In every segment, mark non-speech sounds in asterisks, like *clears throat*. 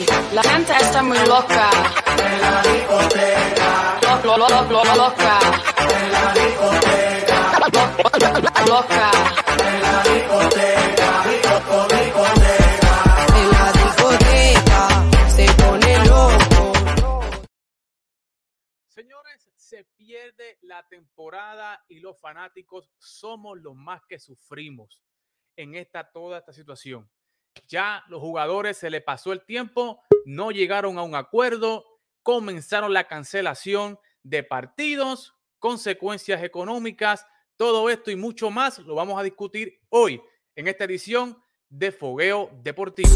La gente está muy loca. En la discoteca. Lo, lo, lo, lo, loca. En la discoteca. Loca. En la discoteca. En la discoteca se pone loco. Señores, se pierde la temporada y los fanáticos somos los más que sufrimos en esta toda esta situación. Ya los jugadores se le pasó el tiempo, no llegaron a un acuerdo, comenzaron la cancelación de partidos, consecuencias económicas, todo esto y mucho más lo vamos a discutir hoy en esta edición de Fogueo Deportivo.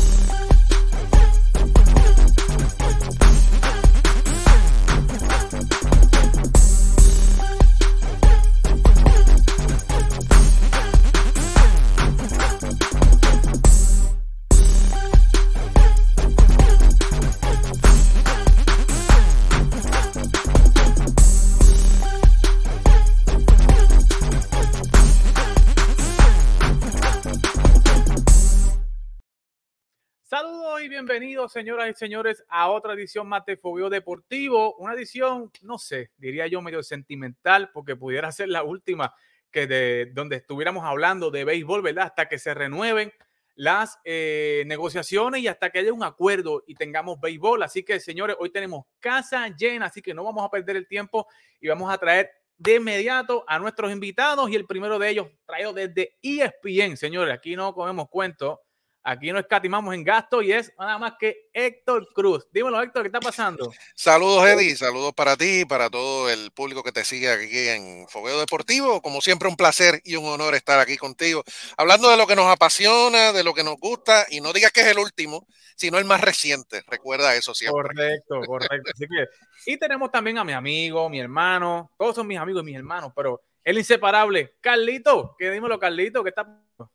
Bienvenidos, señoras y señores, a otra edición más de Fogueo Deportivo. Una edición, no sé, diría yo medio sentimental, porque pudiera ser la última que de donde estuviéramos hablando de béisbol, ¿verdad? Hasta que se renueven las eh, negociaciones y hasta que haya un acuerdo y tengamos béisbol. Así que, señores, hoy tenemos casa llena, así que no vamos a perder el tiempo y vamos a traer de inmediato a nuestros invitados y el primero de ellos traído desde ESPN, señores. Aquí no comemos cuentos. Aquí no escatimamos en gasto y es nada más que Héctor Cruz. Dímelo, Héctor, ¿qué está pasando? Saludos, Eddie. Saludos para ti y para todo el público que te sigue aquí en Fogueo Deportivo. Como siempre, un placer y un honor estar aquí contigo, hablando de lo que nos apasiona, de lo que nos gusta. Y no digas que es el último, sino el más reciente. Recuerda eso siempre. Correcto, correcto. Así que, y tenemos también a mi amigo, mi hermano. Todos son mis amigos y mis hermanos, pero el inseparable, Carlito. ¿Qué dímelo, Carlito? ¿Qué está pasando?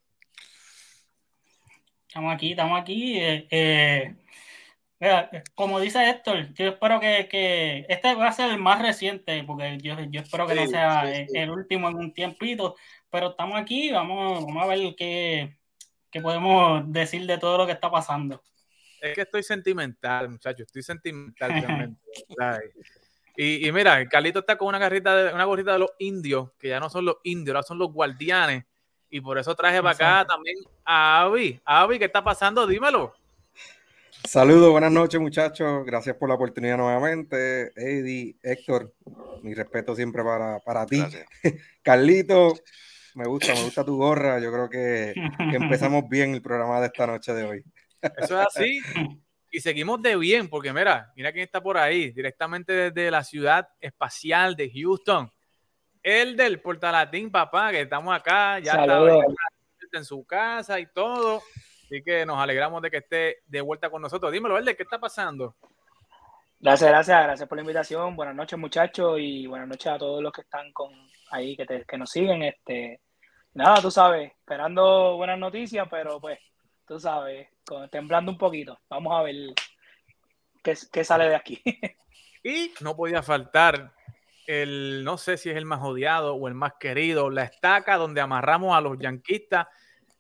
Estamos aquí, estamos aquí. eh, eh, como dice Héctor, yo espero que, que este va a ser el más reciente, porque yo, yo espero que no Sí, sea sí, sí. el último en un tiempito, pero estamos aquí, vamos, vamos a ver qué, qué podemos decir de todo lo que está pasando. Es que estoy sentimental, muchachos. Estoy sentimental. *laughs* Y, y mira, Carlito está con una garrita de, una gorrita de los indios, que ya no son los indios, ahora son los guardianes. Y por eso traje para acá también a Avi. Avi, ¿qué está pasando? Dímelo. Saludos, buenas noches muchachos, gracias por la oportunidad nuevamente. Eddie, Héctor, mi respeto siempre para, para ti. Gracias. *laughs* Carlito, me gusta, me gusta tu gorra, yo creo que, que empezamos *laughs* bien el programa de esta noche de hoy. Eso es así. Y seguimos de bien, porque mira, mira quién está por ahí, directamente desde la ciudad espacial de Houston. El del Portalatín, papá, que estamos acá, ya Saludos. está en su casa y todo. Así que nos alegramos de que esté de vuelta con nosotros. Dímelo, Verde, ¿qué está pasando? Gracias, gracias, gracias por la invitación. Buenas noches, muchachos, y buenas noches a todos los que están con ahí, que, te- que nos siguen. Este, nada, tú sabes, esperando buenas noticias, pero pues, tú sabes, con- temblando un poquito. Vamos a ver qué, qué sale de aquí. *laughs* Y no podía faltar el, no sé si es el más odiado o el más querido, la estaca donde amarramos a los yanquistas.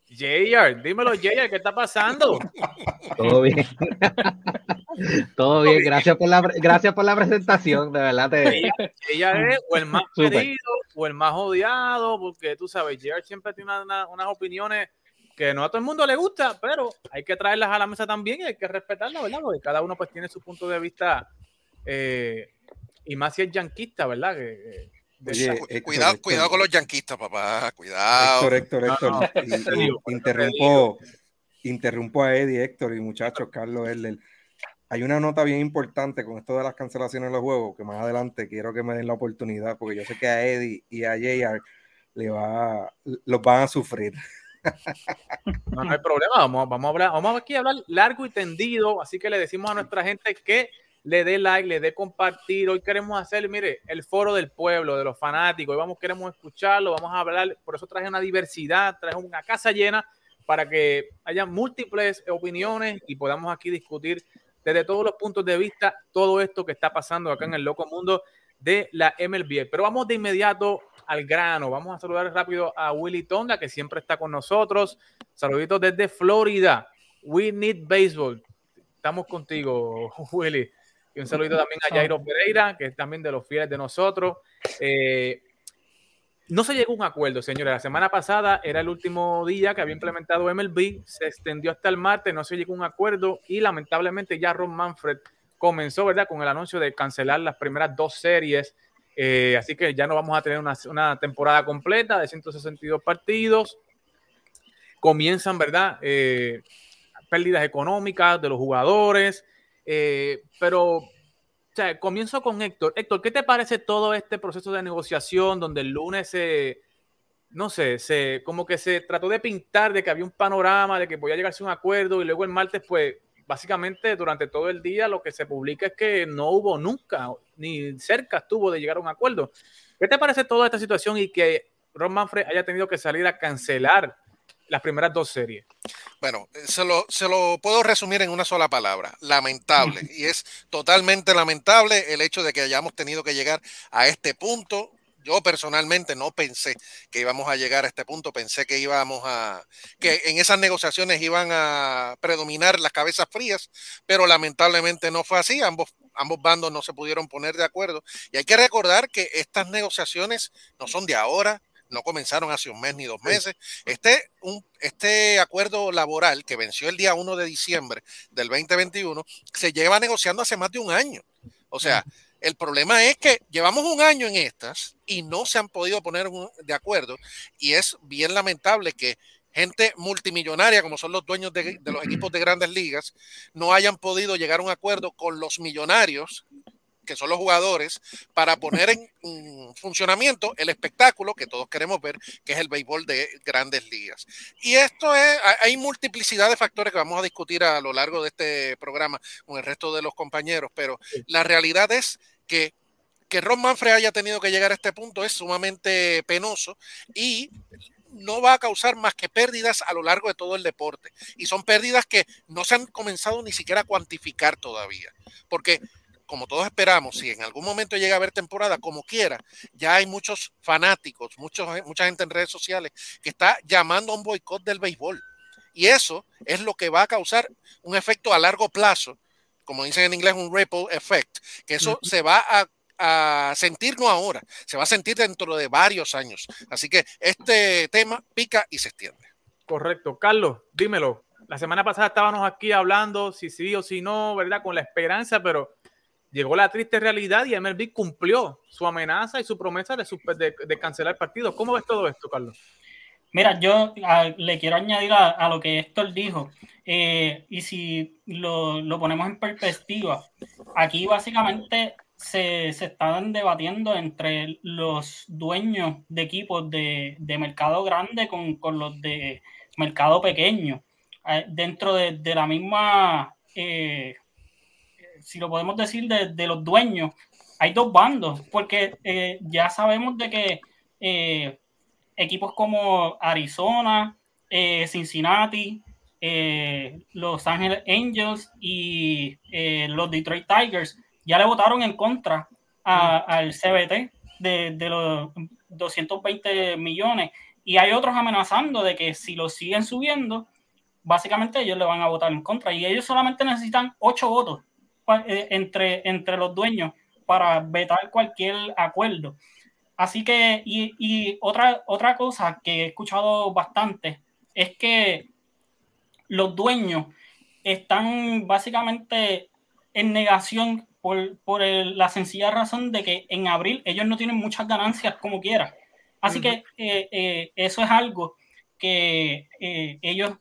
JR, dímelo, JR, ¿qué está pasando? *laughs* Todo bien. *laughs* Todo bien. Gracias por la, gracias por la presentación. De verdad te. Ella es o el más querido o el más odiado, porque tú sabes, JR siempre tiene una- una- unas opiniones que no a todo el mundo le gusta, pero hay que traerlas a la mesa también y hay que respetarlas, ¿verdad? Porque cada uno pues tiene su punto de vista eh, y más si es yanquista, ¿verdad? Que- que- de Oye, esa- Cu- Héctor, cuidado, Héctor. cuidado con los yanquistas, papá. Cuidado. Héctor, Héctor, No, Héctor, no, y digo, interrumpo, interrumpo a Eddie, Héctor y muchachos, Carlos Erler. Hay una nota bien importante con esto de las cancelaciones de los juegos, que más adelante quiero que me den la oportunidad, porque yo sé que a Eddie y a JR le va, los van a sufrir. *laughs* No, no hay problema, vamos, vamos a hablar, vamos aquí a hablar largo y tendido, así que le decimos a nuestra gente que le dé like, le dé compartir. Hoy queremos hacer, mire, el foro del pueblo, de los fanáticos. Hoy vamos, queremos escucharlo, vamos a hablar. Por eso traje una diversidad, traje una casa llena para que haya múltiples opiniones y podamos aquí discutir desde todos los puntos de vista todo esto que está pasando acá en el loco mundo de la MLB. Pero vamos de inmediato al grano. Vamos a saludar rápido a Willy Tonga, que siempre está con nosotros. Saluditos desde Florida. We need baseball. estamos contigo, *laughs* Willy. Y un saludito también a Jairo Pereira, que es también de los fieles de nosotros. Eh, no se llegó a un acuerdo, señores. La semana pasada era el último día que había implementado MLB, se extendió hasta el martes, no se llegó a un acuerdo y lamentablemente ya Ron Manfred comenzó, ¿verdad?, con el anuncio de cancelar las primeras dos series. Eh, así que ya no vamos a tener una, una, temporada completa de 162 partidos. Comienzan, ¿verdad? Eh, pérdidas económicas de los jugadores. Eh, pero comienzo con Héctor. Héctor, ¿qué te parece todo este proceso de negociación donde el lunes se, no sé, se, como que se trató de pintar de que había un panorama, de que podía llegarse a un acuerdo y luego el martes, pues, básicamente durante todo el día lo que se publica es que no hubo nunca, ni cerca estuvo de llegar a un acuerdo. ¿Qué te parece toda esta situación y que Ron Manfred haya tenido que salir a cancelar las primeras dos series? Bueno, eh, se lo, se lo puedo resumir en una sola palabra, lamentable. *laughs* y es totalmente lamentable el hecho de que hayamos tenido que llegar a este punto. Yo personalmente no pensé que íbamos a llegar a este punto, pensé que íbamos a, que en esas negociaciones iban a predominar las cabezas frías, pero lamentablemente no fue así, ambos, ambos bandos no se pudieron poner de acuerdo. Y hay que recordar que estas negociaciones no son de ahora, no comenzaron hace un mes ni dos meses. Este, un, este acuerdo laboral que venció el día 1 de diciembre del 2021 se lleva negociando hace más de un año. O sea, el problema es que llevamos un año en estas y no se han podido poner de acuerdo y es bien lamentable que gente multimillonaria como son los dueños de, de los equipos de grandes ligas no hayan podido llegar a un acuerdo con los millonarios que son los jugadores, para poner en funcionamiento el espectáculo que todos queremos ver, que es el béisbol de grandes ligas. Y esto es, hay multiplicidad de factores que vamos a discutir a lo largo de este programa con el resto de los compañeros, pero la realidad es que que Ron Manfred haya tenido que llegar a este punto es sumamente penoso y no va a causar más que pérdidas a lo largo de todo el deporte. Y son pérdidas que no se han comenzado ni siquiera a cuantificar todavía. Porque como todos esperamos, si en algún momento llega a haber temporada, como quiera, ya hay muchos fanáticos, muchos, mucha gente en redes sociales que está llamando a un boicot del béisbol. Y eso es lo que va a causar un efecto a largo plazo, como dicen en inglés, un ripple effect, que eso se va a, a sentir no ahora, se va a sentir dentro de varios años. Así que este tema pica y se extiende. Correcto. Carlos, dímelo. La semana pasada estábamos aquí hablando si sí o si no, ¿verdad? Con la esperanza, pero llegó la triste realidad y MLB cumplió su amenaza y su promesa de, de, de cancelar partidos. ¿Cómo ves todo esto, Carlos? Mira, yo le quiero añadir a, a, lo que Héctor dijo, eh, y si lo, lo, ponemos en perspectiva, aquí básicamente se, se, están debatiendo entre los dueños de equipos de, de mercado grande con, con, los de mercado pequeño, eh, dentro de, de, la misma eh, si lo podemos decir, de, de, los dueños, hay dos bandos, porque eh, ya sabemos de que eh, equipos como Arizona, eh, Cincinnati, eh, Los Ángeles Angels y eh, los Detroit Tigers ya le votaron en contra a, al CBT de, de, los 220 millones. Y hay otros amenazando de que si lo siguen subiendo, básicamente ellos le van a votar en contra. Y ellos solamente necesitan ocho votos entre, entre los dueños para vetar cualquier acuerdo. Así que, y, y, otra, otra cosa que he escuchado bastante es que los dueños están básicamente en negación por, por el, la sencilla razón de que en abril ellos no tienen muchas ganancias como quiera. Así uh -huh. que eh, eh, eso es algo que eh, ellos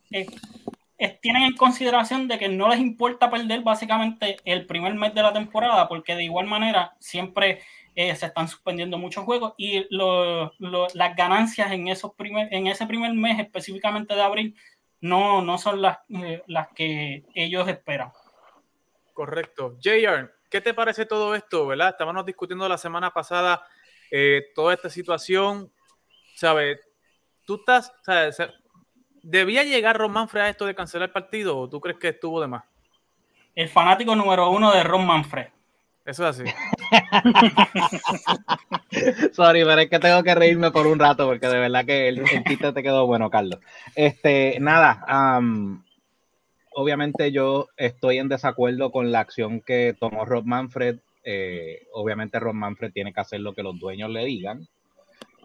tienen en consideración de que no les importa perder básicamente el primer mes de la temporada, porque de igual manera siempre eh, se están suspendiendo muchos juegos y lo, lo, las ganancias en, esos primer, en ese primer mes específicamente de abril no, no son las, eh, las que ellos esperan. Correcto. JR, ¿qué te parece todo esto? ¿verdad? Estábamos discutiendo la semana pasada eh, toda esta situación. ¿Sabes? Tú estás, ¿Debía llegar Ron Manfred a esto de cancelar el partido o tú crees que estuvo de más? El fanático número uno de Ron Manfred. Eso es así. *laughs* Sorry, pero es que tengo que reírme por un rato porque de verdad que el, el chiste te quedó bueno, Carlos. Este, nada, um, obviamente yo estoy en desacuerdo con la acción que tomó Rob Manfred. Eh, obviamente Rob Manfred tiene que hacer lo que los dueños le digan.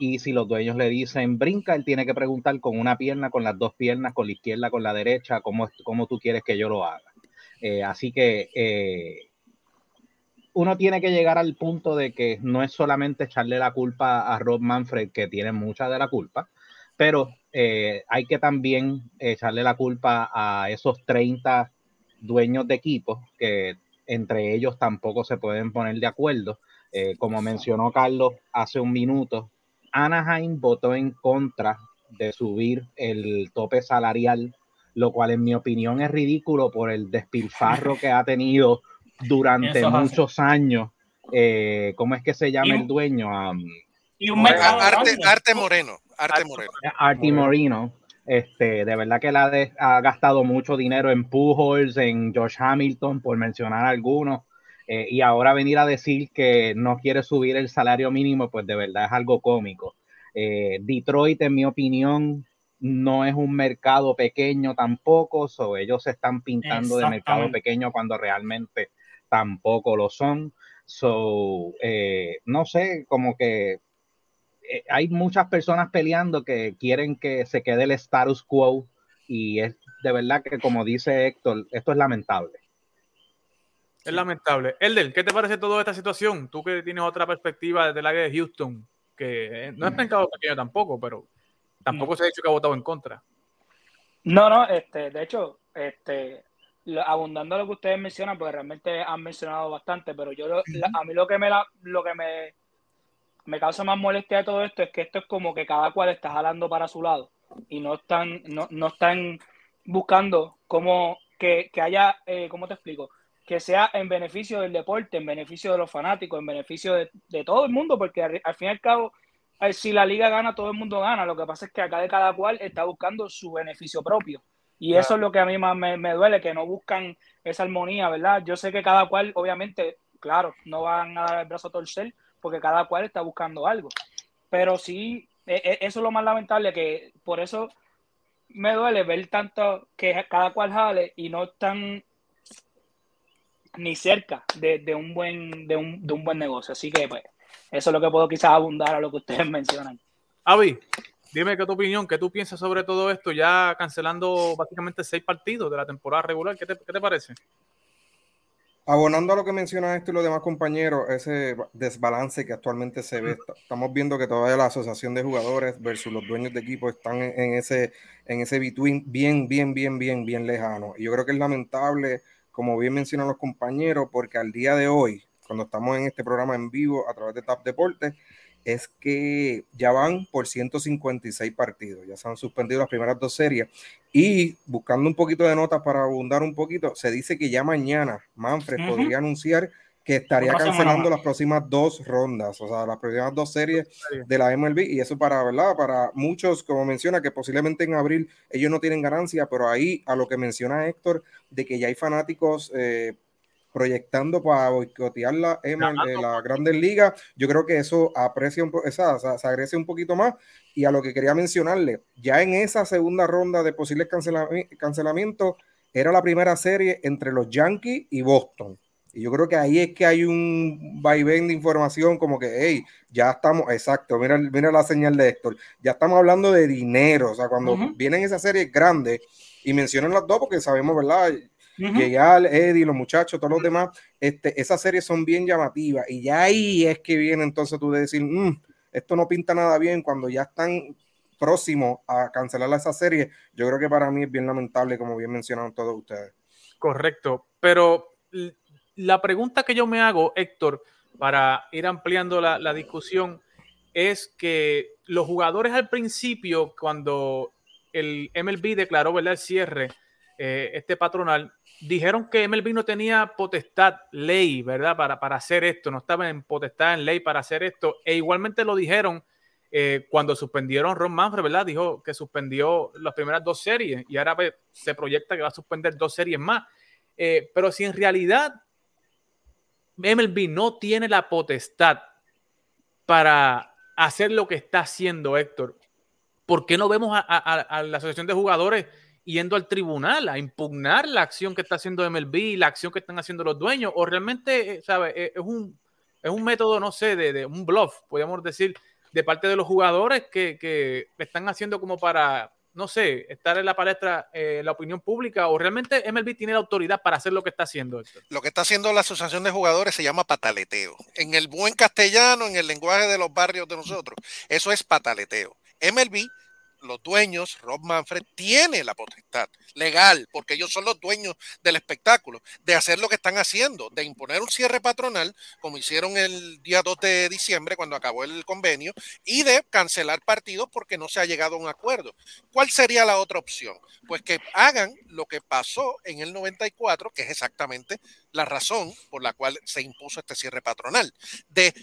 Y si los dueños le dicen brinca, él tiene que preguntar con una pierna, con las dos piernas, con la izquierda, con la derecha, cómo, cómo tú quieres que yo lo haga. Eh, así que eh, uno tiene que llegar al punto de que no es solamente echarle la culpa a Rob Manfred, que tiene mucha de la culpa, pero eh, hay que también echarle la culpa a esos 30 dueños de equipos que entre ellos tampoco se pueden poner de acuerdo. como mencionó Carlos hace un minuto, Anaheim votó en contra de subir el tope salarial, lo cual en mi opinión es ridículo por el despilfarro que ha tenido durante muchos años. Eh, ¿Cómo es que se llama el dueño? y un Arte, Arte, Moreno. Arte Moreno. Arte Moreno. Este, de verdad que la ha gastado mucho dinero en Pujols, en George Hamilton, por mencionar algunos. Eh, y ahora venir a decir que no quiere subir el salario mínimo, pues de verdad es algo cómico. Eh, Detroit, en mi opinión, no es un mercado pequeño tampoco, so ellos se están pintando de mercado pequeño cuando realmente tampoco lo son. So, eh, no sé, como que hay muchas personas peleando que quieren que se quede el status quo y es de verdad que como dice Héctor, esto es lamentable. Es lamentable. Elder, ¿qué te parece toda esta situación? Tú que tienes otra perspectiva desde el área de Houston, que no es mercado pequeño tampoco, pero tampoco se ha dicho que ha votado en contra. No, no, este, de hecho, este, abundando lo que ustedes mencionan, porque realmente han mencionado bastante, pero yo a mí lo que me lo que me, me causa más molestia de todo esto es que esto es como que cada cual está jalando para su lado y no están, no, no están buscando cómo que, que haya, eh, ¿cómo te explico? Que sea en beneficio del deporte, en beneficio de los fanáticos, en beneficio de, todo el mundo, porque al, fin y al cabo, eh, si la liga gana, todo el mundo gana. Lo que pasa es que acá de cada cual está buscando su beneficio propio. Y eso es lo que a mí más me, duele, que no buscan esa armonía, ¿verdad? Yo sé que cada cual, obviamente, claro, no van a dar el brazo a torcer, porque cada cual está buscando algo. Pero sí, e, e, eso es lo más lamentable, que por eso me duele ver tanto que cada cual jale y no están ni cerca de, un buen, de, un, de un buen negocio. Así que, pues, eso es lo que puedo quizás abundar a lo que ustedes *laughs* mencionan. Avi, dime qué tu opinión, qué tú piensas sobre todo esto, ya cancelando básicamente seis partidos de la temporada regular. ¿Qué te, qué te parece? Abonando a lo que menciona esto y los demás compañeros, ese desbalance que actualmente se ve, estamos viendo que todavía la asociación de jugadores versus los dueños de equipo están en, ese, en ese between bien, bien, bien, bien, bien lejano. Y yo creo que es lamentable como bien mencionan los compañeros, porque al día de hoy, cuando estamos en este programa en vivo a través de TAP Deportes, es que ya van por 156 partidos, ya se han suspendido las primeras dos series. Y buscando un poquito de notas para abundar un poquito, se dice que ya mañana Manfred podría anunciar que estaría cancelando las próximas dos rondas, o sea, las próximas dos series de la MLB, y eso para, ¿verdad? Para muchos, como menciona, que posiblemente en abril ellos no tienen ganancia, pero ahí a lo que menciona Héctor, de que ya hay fanáticos eh, proyectando para boicotear la, MLB, la Grandes Ligas, yo creo que eso aprecia un esa, se un poquito más, y a lo que quería mencionarle, ya en esa segunda ronda de posibles cancelamientos, era la primera serie entre los Yankees y Boston y yo creo que ahí es que hay un vaivén de información como que, hey, ya estamos, exacto, mira, mira la señal de Héctor, ya estamos hablando de dinero, o sea, cuando vienen esas series grandes y mencionan las dos porque sabemos, ¿verdad? Uh Eddie, los muchachos, todos los demás, este, esas series son bien llamativas y ya ahí es que viene entonces tú de decir, mm, esto no pinta nada bien cuando ya están próximos a cancelar esa serie. Yo creo que para mí es bien lamentable, como bien mencionaron todos ustedes. Correcto, pero la pregunta que yo me hago, Héctor, para ir ampliando la, discusión, es que los jugadores al principio, cuando el MLB declaró ¿verdad? el cierre, eh, este patronal, dijeron que MLB no tenía potestad, ley, ¿verdad? Para, para hacer esto, no estaba en potestad en ley para hacer esto, e igualmente lo dijeron eh, cuando suspendieron Ron Manfred, ¿verdad? Dijo que suspendió las primeras dos series y ahora pues, se proyecta que va a suspender dos series más. Eh, pero si en realidad MLB no tiene la potestad para hacer lo que está haciendo Héctor. ¿Por qué no vemos a, la Asociación de Jugadores yendo al tribunal a impugnar la acción que está haciendo MLB, la acción que están haciendo los dueños, o realmente, ¿sabes? Es un, es un método, no sé, de, de un bluff, podríamos decir, de parte de los jugadores que, que están haciendo como para no sé, estar en la palestra eh, la opinión pública o realmente MLB tiene la autoridad para hacer lo que está haciendo esto? Lo que está haciendo la Asociación de Jugadores se llama pataleteo. En el buen castellano, en el lenguaje de los barrios de nosotros, eso es pataleteo. MLB los dueños, Rob Manfred, tiene la potestad legal, porque ellos son los dueños del espectáculo, de hacer lo que están haciendo, de imponer un cierre patronal, como hicieron el día 2 de diciembre cuando acabó el convenio, y de cancelar partidos porque no se ha llegado a un acuerdo. ¿Cuál sería la otra opción? Pues que hagan lo que pasó en el 94, que es exactamente la razón por la cual se impuso este cierre patronal, de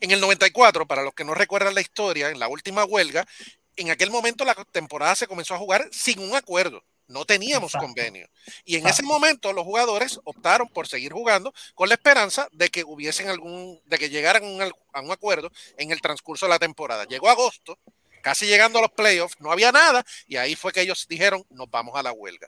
en el 94, para los que no recuerdan la historia, en la última huelga, en aquel momento la temporada se comenzó a jugar sin un acuerdo. No teníamos convenio. Y en ese momento los jugadores optaron por seguir jugando con la esperanza de que hubiesen algún, de que llegaran a un acuerdo en el transcurso de la temporada. Llegó agosto, casi llegando a los playoffs, no había nada, y ahí fue que ellos dijeron, nos vamos a la huelga.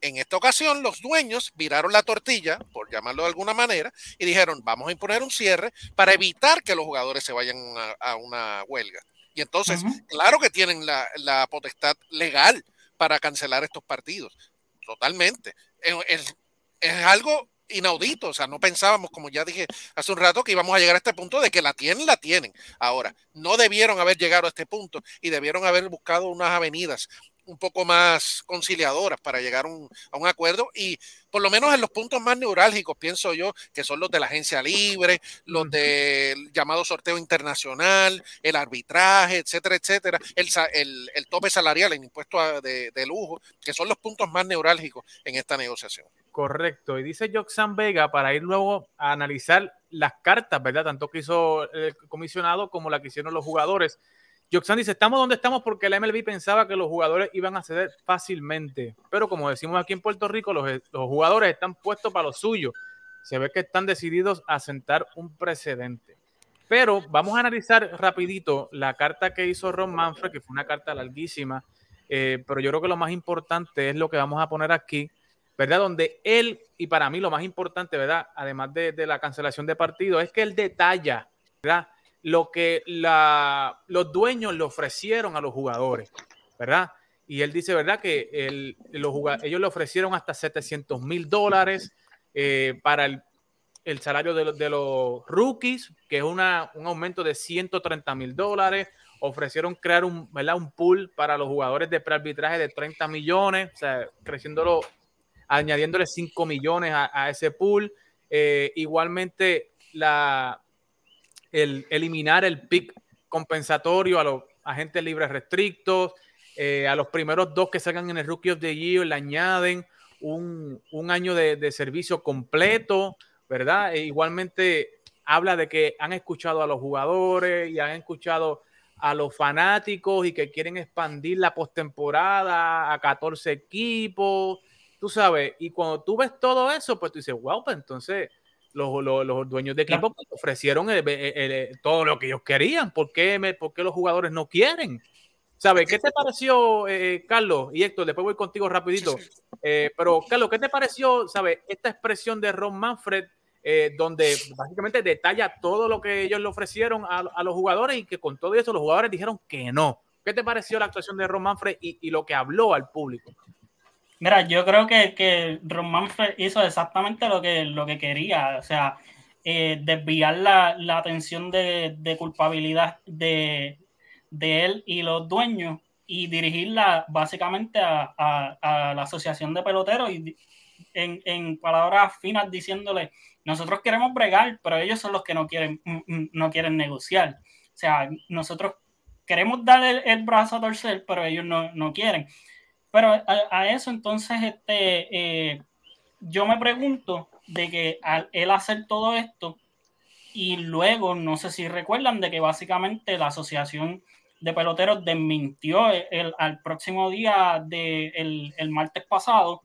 En esta ocasión, los dueños viraron la tortilla, por llamarlo de alguna manera, y dijeron, vamos a imponer un cierre para evitar que los jugadores se vayan a una huelga. Y entonces, claro que tienen la, potestad legal para cancelar estos partidos. Totalmente. Es, algo inaudito, o sea, no pensábamos, como ya dije hace un rato, que íbamos a llegar a este punto de que la tienen, la tienen. Ahora, no debieron haber llegado a este punto y debieron haber buscado unas avenidas un poco más conciliadoras para llegar a un acuerdo y por lo menos en los puntos más neurálgicos, pienso yo, que son los de la agencia libre, los del llamado sorteo internacional, el arbitraje, etcétera, etcétera, el, el, tope salarial, el impuesto de, de, lujo, que son los puntos más neurálgicos en esta negociación. Correcto, y dice Joxan Vega para ir luego a analizar las cartas, ¿verdad? Tanto que hizo el comisionado como la que hicieron los jugadores Joxan dice, estamos donde estamos porque la MLB pensaba que los jugadores iban a ceder fácilmente, pero como decimos aquí en Puerto Rico, los, los jugadores están puestos para lo suyo. Se ve que están decididos a sentar un precedente. Pero vamos a analizar rapidito la carta que hizo Ron Manfred, que fue una carta larguísima, eh, pero yo creo que lo más importante es lo que vamos a poner aquí, ¿verdad? Donde él, y para mí lo más importante, ¿verdad? Además de, de la cancelación de partido, es que él detalla, ¿verdad? Lo que los dueños le ofrecieron a los jugadores, ¿verdad? Y él dice, ¿verdad? Que ellos le ofrecieron hasta 700 mil dólares eh, para el, salario de, los rookies, que es una, un aumento de 130 mil dólares. Ofrecieron crear un, ¿verdad? un pool para los jugadores de prearbitraje de 30 millones, o sea, creciéndolo, añadiéndole 5 millones a, ese pool. Eh, igualmente, la, el eliminar el pick compensatorio a los agentes libres restrictos, eh, a los primeros dos que salgan en el Rookie of the Year le añaden un, año de, servicio completo, ¿verdad? E igualmente habla de que han escuchado a los jugadores y han escuchado a los fanáticos y que quieren expandir la postemporada a 14 equipos, tú sabes, y cuando tú ves todo eso, pues tú dices, wow, pues entonces los, dueños de equipo pues, ofrecieron todo lo que ellos querían. ¿Por qué, los jugadores no quieren? ¿Sabes? ¿Qué te pareció, eh, Carlos y Héctor? Después voy contigo rapidito. Eh, pero, Carlos, ¿qué te pareció, ¿sabes? Esta expresión de Ron Manfred, eh, donde básicamente detalla todo lo que ellos le ofrecieron a, los jugadores y que con todo eso los jugadores dijeron que no. ¿Qué te pareció la actuación de Ron Manfred y lo que habló al público? Mira, yo creo que, que Ron Manfred hizo exactamente lo que, lo que quería, o sea, eh, desviar la, la atención de, de culpabilidad de, de, él y los dueños y dirigirla básicamente a, a, la asociación de peloteros y en, en, palabras finas diciéndole, nosotros queremos bregar, pero ellos son los que no quieren, mm, mm, no quieren negociar. O sea, nosotros queremos darle el, brazo a torcer, pero ellos no, no quieren. Pero a, eso entonces, este, eh, yo me pregunto de que al él hacer todo esto y luego, no sé si recuerdan, de que básicamente la asociación de peloteros desmintió el, al próximo día del el martes pasado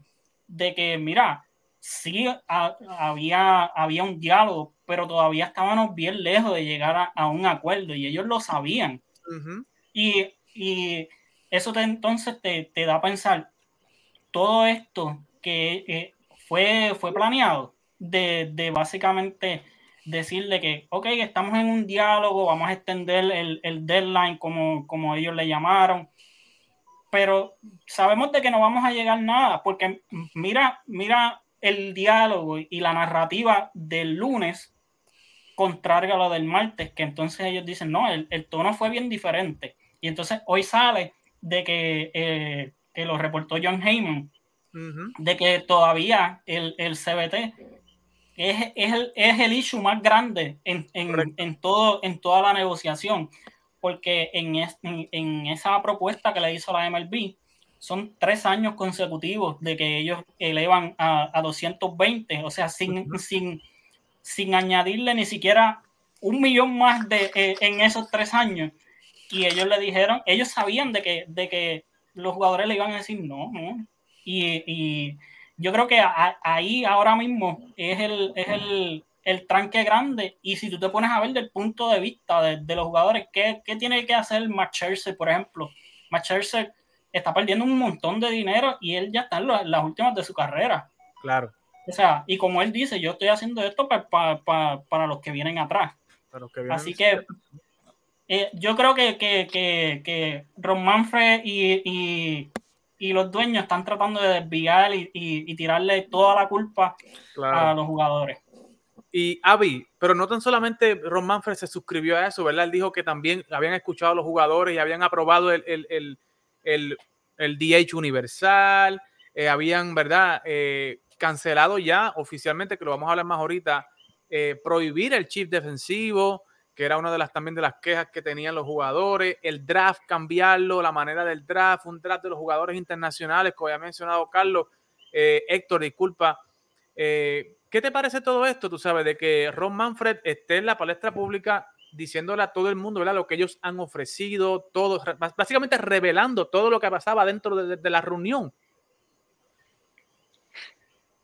de que, mira, sí había, había un diálogo, pero todavía estábamos bien lejos de llegar a, un acuerdo y ellos lo sabían. y, y eso te, entonces te, da a pensar, todo esto que eh, fue, fue planeado de, de, básicamente decirle que, ok, estamos en un diálogo, vamos a extender el, el deadline como, como ellos le llamaron, pero sabemos de que no vamos a llegar nada, porque mira, mira el diálogo y la narrativa del lunes contrario a lo del martes, que entonces ellos dicen, no, el, el tono fue bien diferente. Y entonces hoy sale de que, eh, que lo reportó John Heyman, de que todavía el, el CBT es, es, el, es, el, issue más grande en, en, en, todo, en toda la negociación, porque en, es, en, esa propuesta que le hizo la MLB, son tres años consecutivos de que ellos elevan a, a 220, o sea, sin, sin, sin añadirle ni siquiera un millón más de, eh, en esos tres años. Y ellos le dijeron, ellos sabían de que, de que los jugadores le iban a decir no, no. Y, y yo creo que a, ahí ahora mismo es el, es el, el tranque grande. Y si tú te pones a ver del punto de vista de, de los jugadores, ¿qué, ¿qué, tiene que hacer Matt Scherzer, por ejemplo? Matt Scherzer está perdiendo un montón de dinero y él ya está en, las últimas de su carrera. Claro. O sea, y como él dice, yo estoy haciendo esto para, para, para los que vienen atrás. Que vienen Así que eh, yo creo que, que, que, que Ron Manfred y, y, y, los dueños están tratando de desviar y, y tirarle toda la culpa claro. a los jugadores. Y Avi, pero no tan solamente Ron Manfred se suscribió a eso, ¿verdad? Él dijo que también habían escuchado a los jugadores y habían aprobado el, el, el, el, el DH universal, eh, habían, ¿verdad? Eh, cancelado ya oficialmente, que lo vamos a hablar más ahorita, eh, prohibir el chip defensivo, que era una de las también de las quejas que tenían los jugadores, el draft cambiarlo, la manera del draft, un draft de los jugadores internacionales, que había mencionado Carlos, eh, Héctor, disculpa. Eh, ¿Qué te parece todo esto? Tú sabes, de que Ron Manfred esté en la palestra pública diciéndole a todo el mundo ¿verdad? lo que ellos han ofrecido, todo, básicamente revelando todo lo que pasaba dentro de, de la reunión.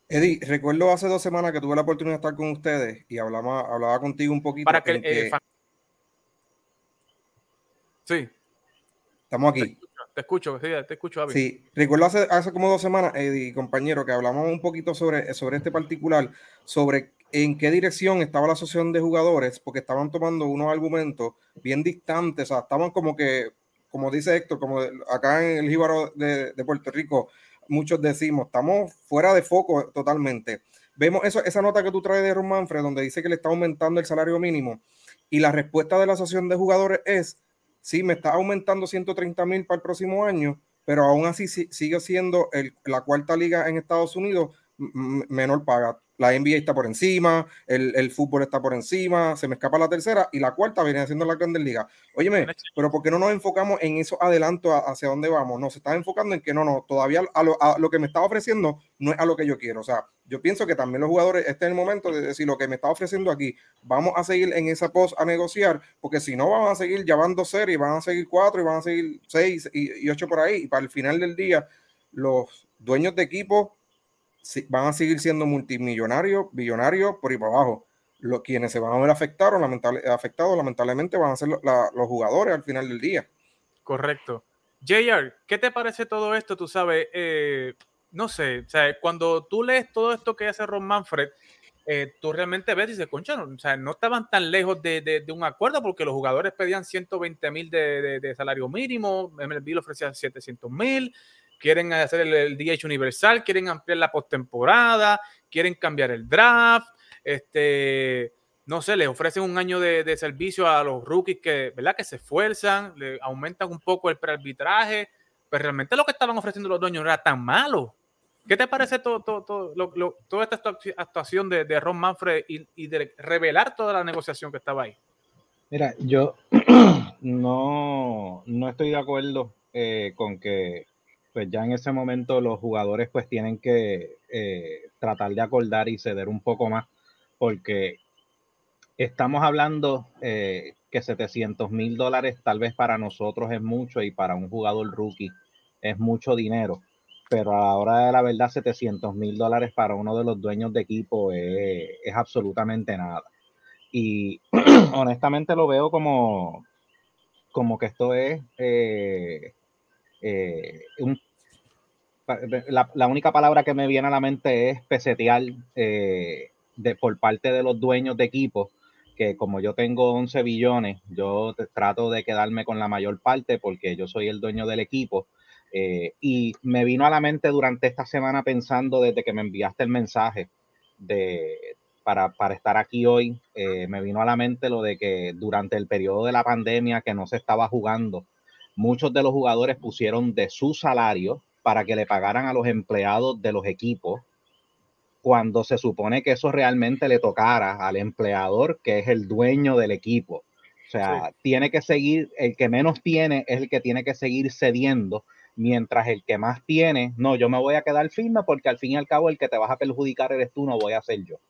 Eddie, recuerdo hace dos semanas que tuve la oportunidad de estar con ustedes y hablaba, hablaba contigo un poquito. Para que, eh, que... Sí. Estamos aquí. Te escucho, te escucho, te escucho Abby. Sí, recuerdo hace, hace como dos semanas, Eddie, compañero, que hablamos un poquito sobre, sobre este particular, sobre en qué dirección estaba la asociación de jugadores, porque estaban tomando unos argumentos bien distantes, o sea, estaban como que, como dice Héctor, como acá en el Jíbaro de, de Puerto Rico, muchos decimos, estamos fuera de foco totalmente. Vemos eso, esa nota que tú traes de Ron Manfred, donde dice que le está aumentando el salario mínimo, y la respuesta de la asociación de jugadores es, sí, me está aumentando 130 mil para el próximo año, pero aún así sigue siendo el, la cuarta liga en Estados Unidos menor paga la NBA está por encima, el, el, fútbol está por encima, se me escapa la tercera y la cuarta viene haciendo la Grandes Ligas. Óyeme, pero ¿por qué no nos enfocamos en esos adelantos hacia dónde vamos? No, se está enfocando en que no, no, todavía a lo, a lo, que me está ofreciendo no es a lo que yo quiero. O sea, yo pienso que también los jugadores, este es el momento de decir lo que me está ofreciendo aquí, vamos a seguir en esa post a negociar, porque si no, vamos a seguir llevando series, van a seguir cuatro y van a seguir seis y, y ocho por ahí. Y para el final del día, los dueños de equipo van a seguir siendo multimillonarios, billonarios por ahí para abajo. Los, quienes se van a ver afectados, lamentable, afectados lamentablemente van a ser los jugadores al final del día. Correcto. JR, ¿qué te parece todo esto? Tú sabes, eh, no sé, o sea, cuando tú lees todo esto que hace Ron Manfred, eh, tú realmente ves y dices, concha, no, o sea, no estaban tan lejos de, un acuerdo porque los jugadores pedían 120 mil de, de, salario mínimo, MLB le ofrecía 700 mil, quieren hacer el, el, DH universal, quieren ampliar la postemporada, quieren cambiar el draft, este, no sé, les ofrecen un año de, servicio a los rookies que, ¿verdad? que se esfuerzan, le aumentan un poco el prearbitraje, pero realmente lo que estaban ofreciendo los dueños era tan malo. ¿Qué te parece todo, toda esta actuación de, Ron Manfred y, y, de revelar toda la negociación que estaba ahí? Mira, yo *clears throat* no, no estoy de acuerdo eh, con que pues ya en ese momento los jugadores pues tienen que eh, tratar de acordar y ceder un poco más porque estamos hablando eh, que 700 mil dólares tal vez para nosotros es mucho y para un jugador rookie es mucho dinero, pero a la hora de la verdad 700 mil dólares para uno de los dueños de equipo es, es absolutamente nada. Y *clears throat* honestamente lo veo como, como que esto es eh, eh, la, única palabra que me viene a la mente es pesetear eh, de, por parte de los dueños de equipos, que como yo tengo 11 billones, yo trato de quedarme con la mayor parte porque yo soy el dueño del equipo. Eh, y me vino a la mente durante esta semana pensando desde que me enviaste el mensaje de, para, para estar aquí hoy, me vino a la mente lo de que durante el periodo de la pandemia que no se estaba jugando, muchos de los jugadores pusieron de su salario para que le pagaran a los empleados de los equipos cuando se supone que eso realmente le tocara al empleador que es el dueño del equipo. O sea, tiene que seguir, el que menos tiene es el que tiene que seguir cediendo, mientras el que más tiene, no, yo me voy a quedar firme porque al fin y al cabo el que te vas a perjudicar eres tú, no voy a ser yo.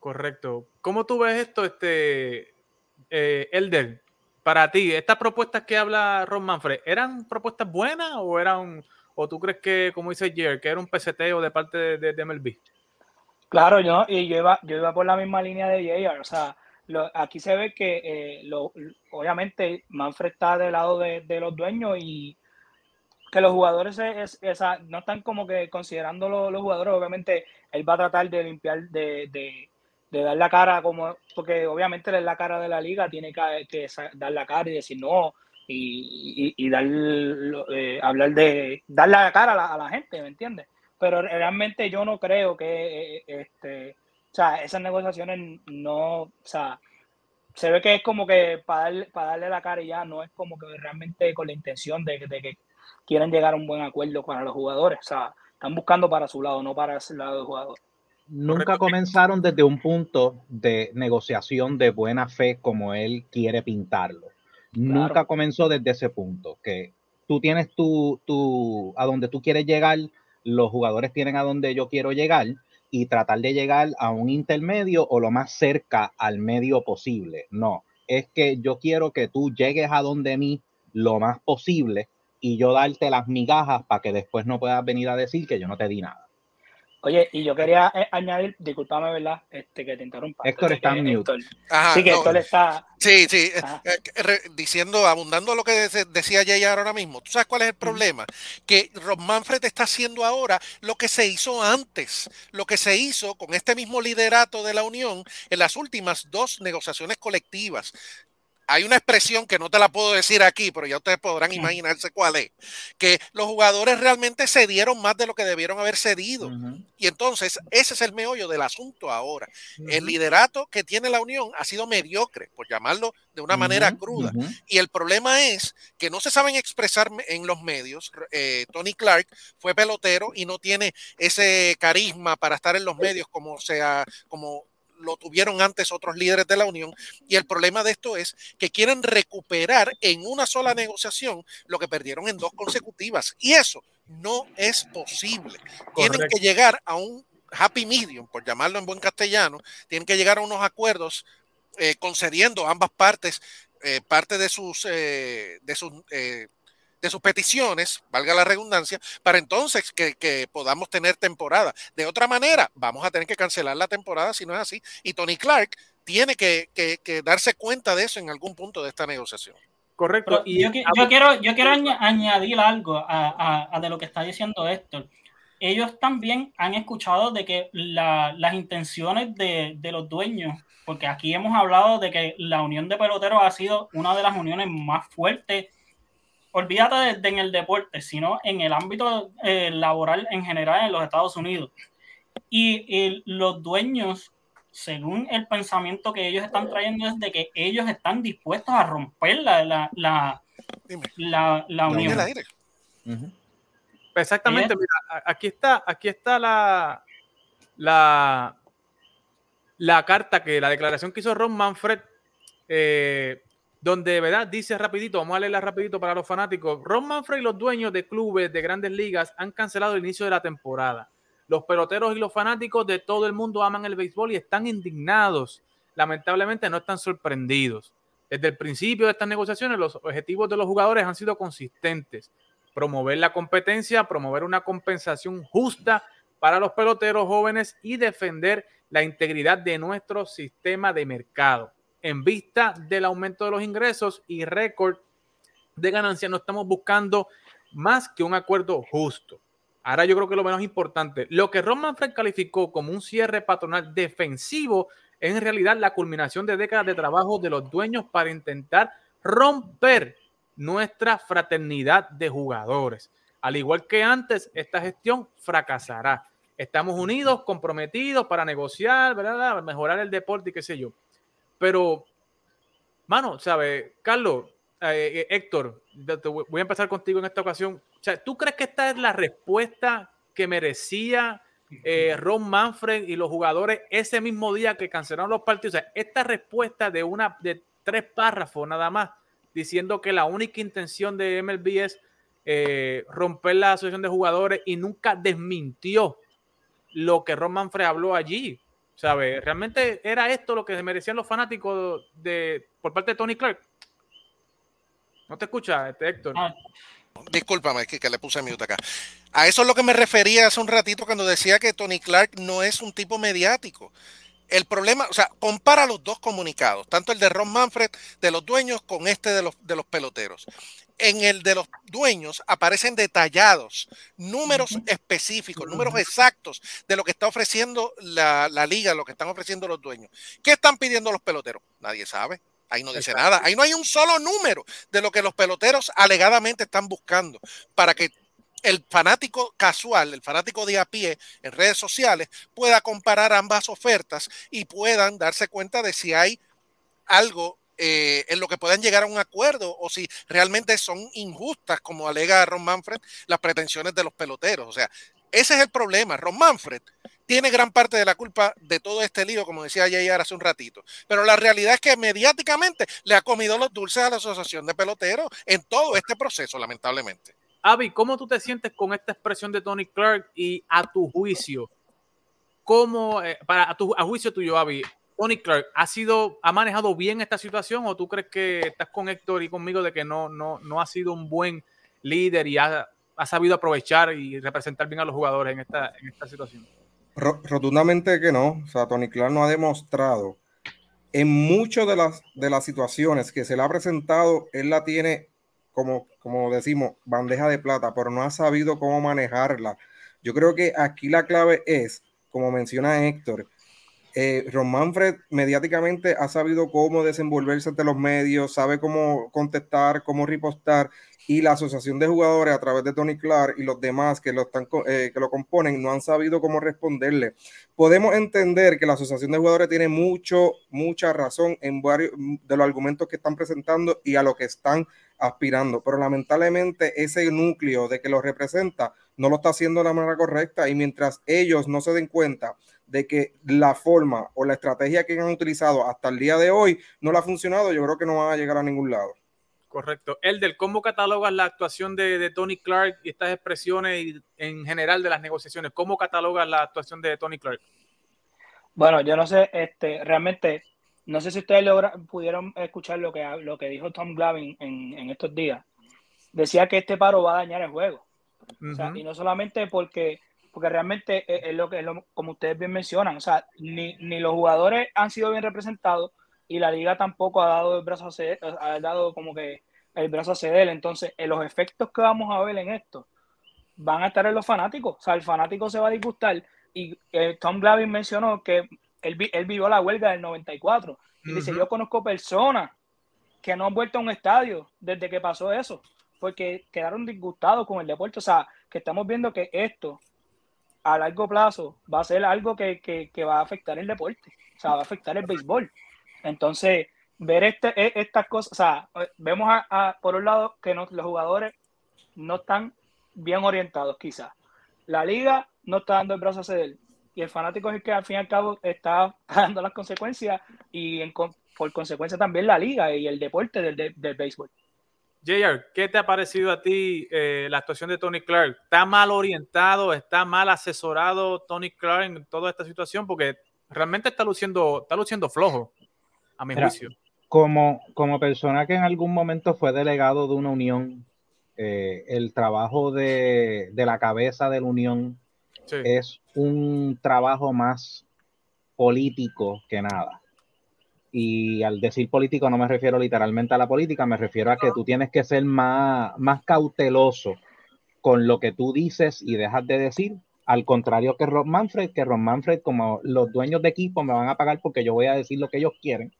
Correcto. ¿Cómo tú ves esto, este, eh, Elder? Para ti, estas propuestas que habla Ron Manfred, ¿eran propuestas buenas o eran, o tú crees que, como dice Jer, que era un peseteo de parte de, de, MLB? Claro, yo, y yo iba, yo iba por la misma línea de JR, o sea, lo, aquí se ve que eh, lo, obviamente Manfred está del lado de, los dueños y que los jugadores es, es, no están como que considerando los, jugadores, obviamente él va a tratar de limpiar, de de dar la cara como, porque obviamente él es la cara de la liga, tiene que, dar la cara y decir no, y, y, dar, eh, hablar de, dar la cara a la, a la, gente, ¿me entiendes? Pero realmente yo no creo que, eh, este, o sea, esas negociaciones no, o sea, se ve que es como que para darle, para darle la cara y ya, no es como que realmente con la intención de, de que quieren llegar a un buen acuerdo para los jugadores, o sea, están buscando para su lado, no para el lado del jugador nunca comenzaron desde un punto de negociación de buena fe como él quiere pintarlo. Nunca comenzó desde ese punto, que tú tienes tu, tu, a donde tú quieres llegar, los jugadores tienen a donde yo quiero llegar y tratar de llegar a un intermedio o lo más cerca al medio posible. No, es que yo quiero que tú llegues a donde mí lo más posible y yo darte las migajas para que después no puedas venir a decir que yo no te di nada. Oye, y yo quería eh, añadir, discúlpame, ¿verdad? Este, que te interrumpa. Héctor está en mute. sí, que Héctor está. Sí, sí, eh, eh, diciendo, abundando lo que decía Jay ahora mismo. ¿Tú sabes cuál es el problema? Que Rob Manfred está haciendo ahora lo que se hizo antes, lo que se hizo con este mismo liderato de la Unión en las últimas dos negociaciones colectivas hay una expresión que no te la puedo decir aquí, pero ya ustedes podrán imaginarse cuál es, que los jugadores realmente cedieron más de lo que debieron haber cedido. Y entonces, ese es el meollo del asunto ahora. El liderato que tiene la Unión ha sido mediocre, por llamarlo de una manera cruda. Y el problema es que no se saben expresar en los medios. Eh, Tony Clark fue pelotero y no tiene ese carisma para estar en los medios como sea, como lo tuvieron antes otros líderes de la Unión. Y el problema de esto es que quieren recuperar en una sola negociación lo que perdieron en dos consecutivas. Y eso no es posible. Tienen que llegar a un happy medium, por llamarlo en buen castellano, tienen que llegar a unos acuerdos eh, concediendo a ambas partes eh, parte de sus, eh, de sus de sus peticiones, valga la redundancia, para entonces que, podamos tener temporada. De otra manera, vamos a tener que cancelar la temporada si no es así. Y Tony Clark tiene que, darse cuenta de eso en algún punto de esta negociación. Correcto. y yo, quiero, yo quiero añadir algo a, de lo que está diciendo Héctor. Ellos también han escuchado de que las intenciones de, de los dueños porque aquí hemos hablado de que la unión de peloteros ha sido una de las uniones más fuertes olvídate de, en el deporte, sino en el ámbito eh, laboral en general en los Estados Unidos. Y, los dueños, según el pensamiento que ellos están trayendo, es de que ellos están dispuestos a romper la, la, la, la, unión. Exactamente, mira, aquí está, aquí está la, la, la carta que la declaración que hizo Ron Manfred eh, donde, ¿verdad? Dice rapidito, vamos a leerla rapidito para los fanáticos. Ron Manfred y los dueños de clubes de grandes ligas han cancelado el inicio de la temporada. Los peloteros y los fanáticos de todo el mundo aman el béisbol y están indignados. Lamentablemente no están sorprendidos. Desde el principio de estas negociaciones, los objetivos de los jugadores han sido consistentes. Promover la competencia, promover una compensación justa para los peloteros jóvenes y defender la integridad de nuestro sistema de mercado en vista del aumento de los ingresos y récord de ganancias, no estamos buscando más que un acuerdo justo. Ahora yo creo que lo menos importante, lo que Ron Manfred calificó como un cierre patronal defensivo es en realidad la culminación de décadas de trabajo de los dueños para intentar romper nuestra fraternidad de jugadores. Al igual que antes, esta gestión fracasará. Estamos unidos, comprometidos para negociar, ¿verdad? mejorar el deporte y qué sé yo. Pero, mano, ¿sabes? Carlos, eh, eh, Héctor, voy a empezar contigo en esta ocasión. O sea, ¿tú crees que esta es la respuesta que merecía eh, Ron Manfred y los jugadores ese mismo día que cancelaron los partidos? O sea, esta respuesta de una de tres párrafos nada más, diciendo que la única intención de MLB es romper la asociación de jugadores y nunca desmintió lo que Ron Manfred habló allí. ¿Sabe? ¿Realmente era esto lo que merecían los fanáticos de, por parte de Tony Clark? No te escucha, este Héctor. Ah. Discúlpame, que, que le puse mute acá. A eso es lo que me refería hace un ratito cuando decía que Tony Clark no es un tipo mediático. El problema, o sea, compara los dos comunicados, tanto el de Ron Manfred de los dueños con este de los, de los peloteros. En el de los dueños aparecen detallados números específicos, números exactos de lo que está ofreciendo la, la liga, lo que están ofreciendo los dueños. ¿Qué están pidiendo los peloteros? Nadie sabe. Ahí no dice nada. Ahí no hay un solo número de lo que los peloteros alegadamente están buscando para que el fanático casual, el fanático de a pie en redes sociales pueda comparar ambas ofertas y puedan darse cuenta de si hay algo eh, en lo que puedan llegar a un acuerdo o si realmente son injustas, como alega Ron Manfred, las pretensiones de los peloteros. O sea, ese es el problema. Ron Manfred tiene gran parte de la culpa de todo este lío, como decía Jayar hace un ratito. Pero la realidad es que mediáticamente le ha comido los dulces a la Asociación de Peloteros en todo este proceso, lamentablemente. Avi, ¿cómo tú te sientes con esta expresión de Tony Clark y a tu juicio? ¿Cómo, eh, para tu, a juicio tuyo, Avi, Tony Clark ha sido, ha manejado bien esta situación o tú crees que estás con Héctor y conmigo de que no, no, no ha sido un buen líder y ha ha sabido aprovechar y representar bien a los jugadores en esta, en esta situación. Rotundamente que no. O sea, Tony Clark no ha demostrado en muchas de las, de las situaciones que se le ha presentado, él la tiene, como, como decimos, bandeja de plata, pero no ha sabido cómo manejarla. Yo creo que aquí la clave es, como menciona Héctor, eh, Ron Manfred mediáticamente ha sabido cómo desenvolverse ante los medios, sabe cómo contestar, cómo ripostar, y la asociación de jugadores a través de Tony Clark y los demás que lo, están, eh, que lo componen no han sabido cómo responderle. Podemos entender que la asociación de jugadores tiene mucho, mucha razón en varios de los argumentos que están presentando y a lo que están aspirando, pero lamentablemente ese núcleo de que lo representa no lo está haciendo de la manera correcta y mientras ellos no se den cuenta de que la forma o la estrategia que han utilizado hasta el día de hoy no le ha funcionado, yo creo que no van a llegar a ningún lado. Correcto. El del cómo catalogas la actuación de, Tony Clark y estas expresiones y en general de las negociaciones. ¿Cómo catalogas la actuación de Tony Clark? Bueno, yo no sé, este, realmente, no sé si ustedes pudieron escuchar lo que, lo que dijo Tom Glavin en, estos días. Decía que este paro va a dañar el juego. y no solamente porque, porque realmente es, lo que, como ustedes bien mencionan, o sea, ni, ni los jugadores han sido bien representados, y la liga tampoco ha dado el brazo a ceder, ha dado como que el brazo a ceder. Entonces, en los efectos que vamos a ver en esto van a estar en los fanáticos. O sea, el fanático se va a disgustar. Y eh, Tom Glavin mencionó que él, él vivió la huelga del 94. Y dice, yo conozco personas que no han vuelto a un estadio desde que pasó eso, porque quedaron disgustados con el deporte. O sea, que estamos viendo que esto a largo plazo va a ser algo que, que, que va a afectar el deporte. O sea, va a afectar el béisbol. Entonces, ver este, e, estas cosas, o sea, vemos a, por un lado que los jugadores no están bien orientados quizás. La liga no está dando el brazo a ceder y el fanático es el que al fin y al cabo está dando las consecuencias y por consecuencia también la liga y el deporte del, del, béisbol. JR, ¿qué te ha parecido a ti eh, la actuación de Tony Clark? ¿Está mal orientado, está mal asesorado Tony Clark en toda esta situación? Porque realmente está luciendo, está luciendo flojo a mi juicio. Como, como persona que en algún momento fue delegado de una unión, eh, el trabajo de, la cabeza de la unión es un trabajo más político que nada. Y al decir político no me refiero literalmente a la política, me refiero a que tú tienes que ser más, más cauteloso con lo que tú dices y dejas de decir, al contrario que Ron Manfred, que Ron Manfred, como los dueños de equipo me van a pagar porque yo voy a decir lo que ellos quieren,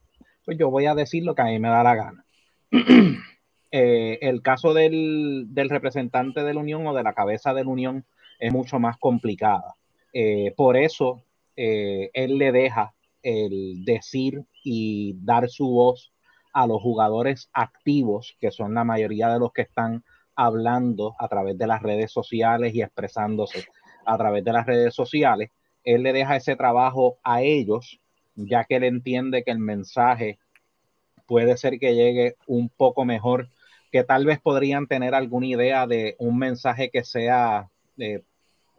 pues yo voy a decir lo que a mí me da la gana. *clears throat* Eh, el caso del, del, representante de la Unión o de la cabeza de la Unión es mucho más complicada. Eh, por eso eh, él le deja el decir y dar su voz a los jugadores activos, que son la mayoría de los que están hablando a través de las redes sociales y expresándose a través de las redes sociales. Él le deja ese trabajo a ellos, ya que él entiende que el mensaje puede ser que llegue un poco mejor, que tal vez podrían tener alguna idea de un mensaje que sea, eh,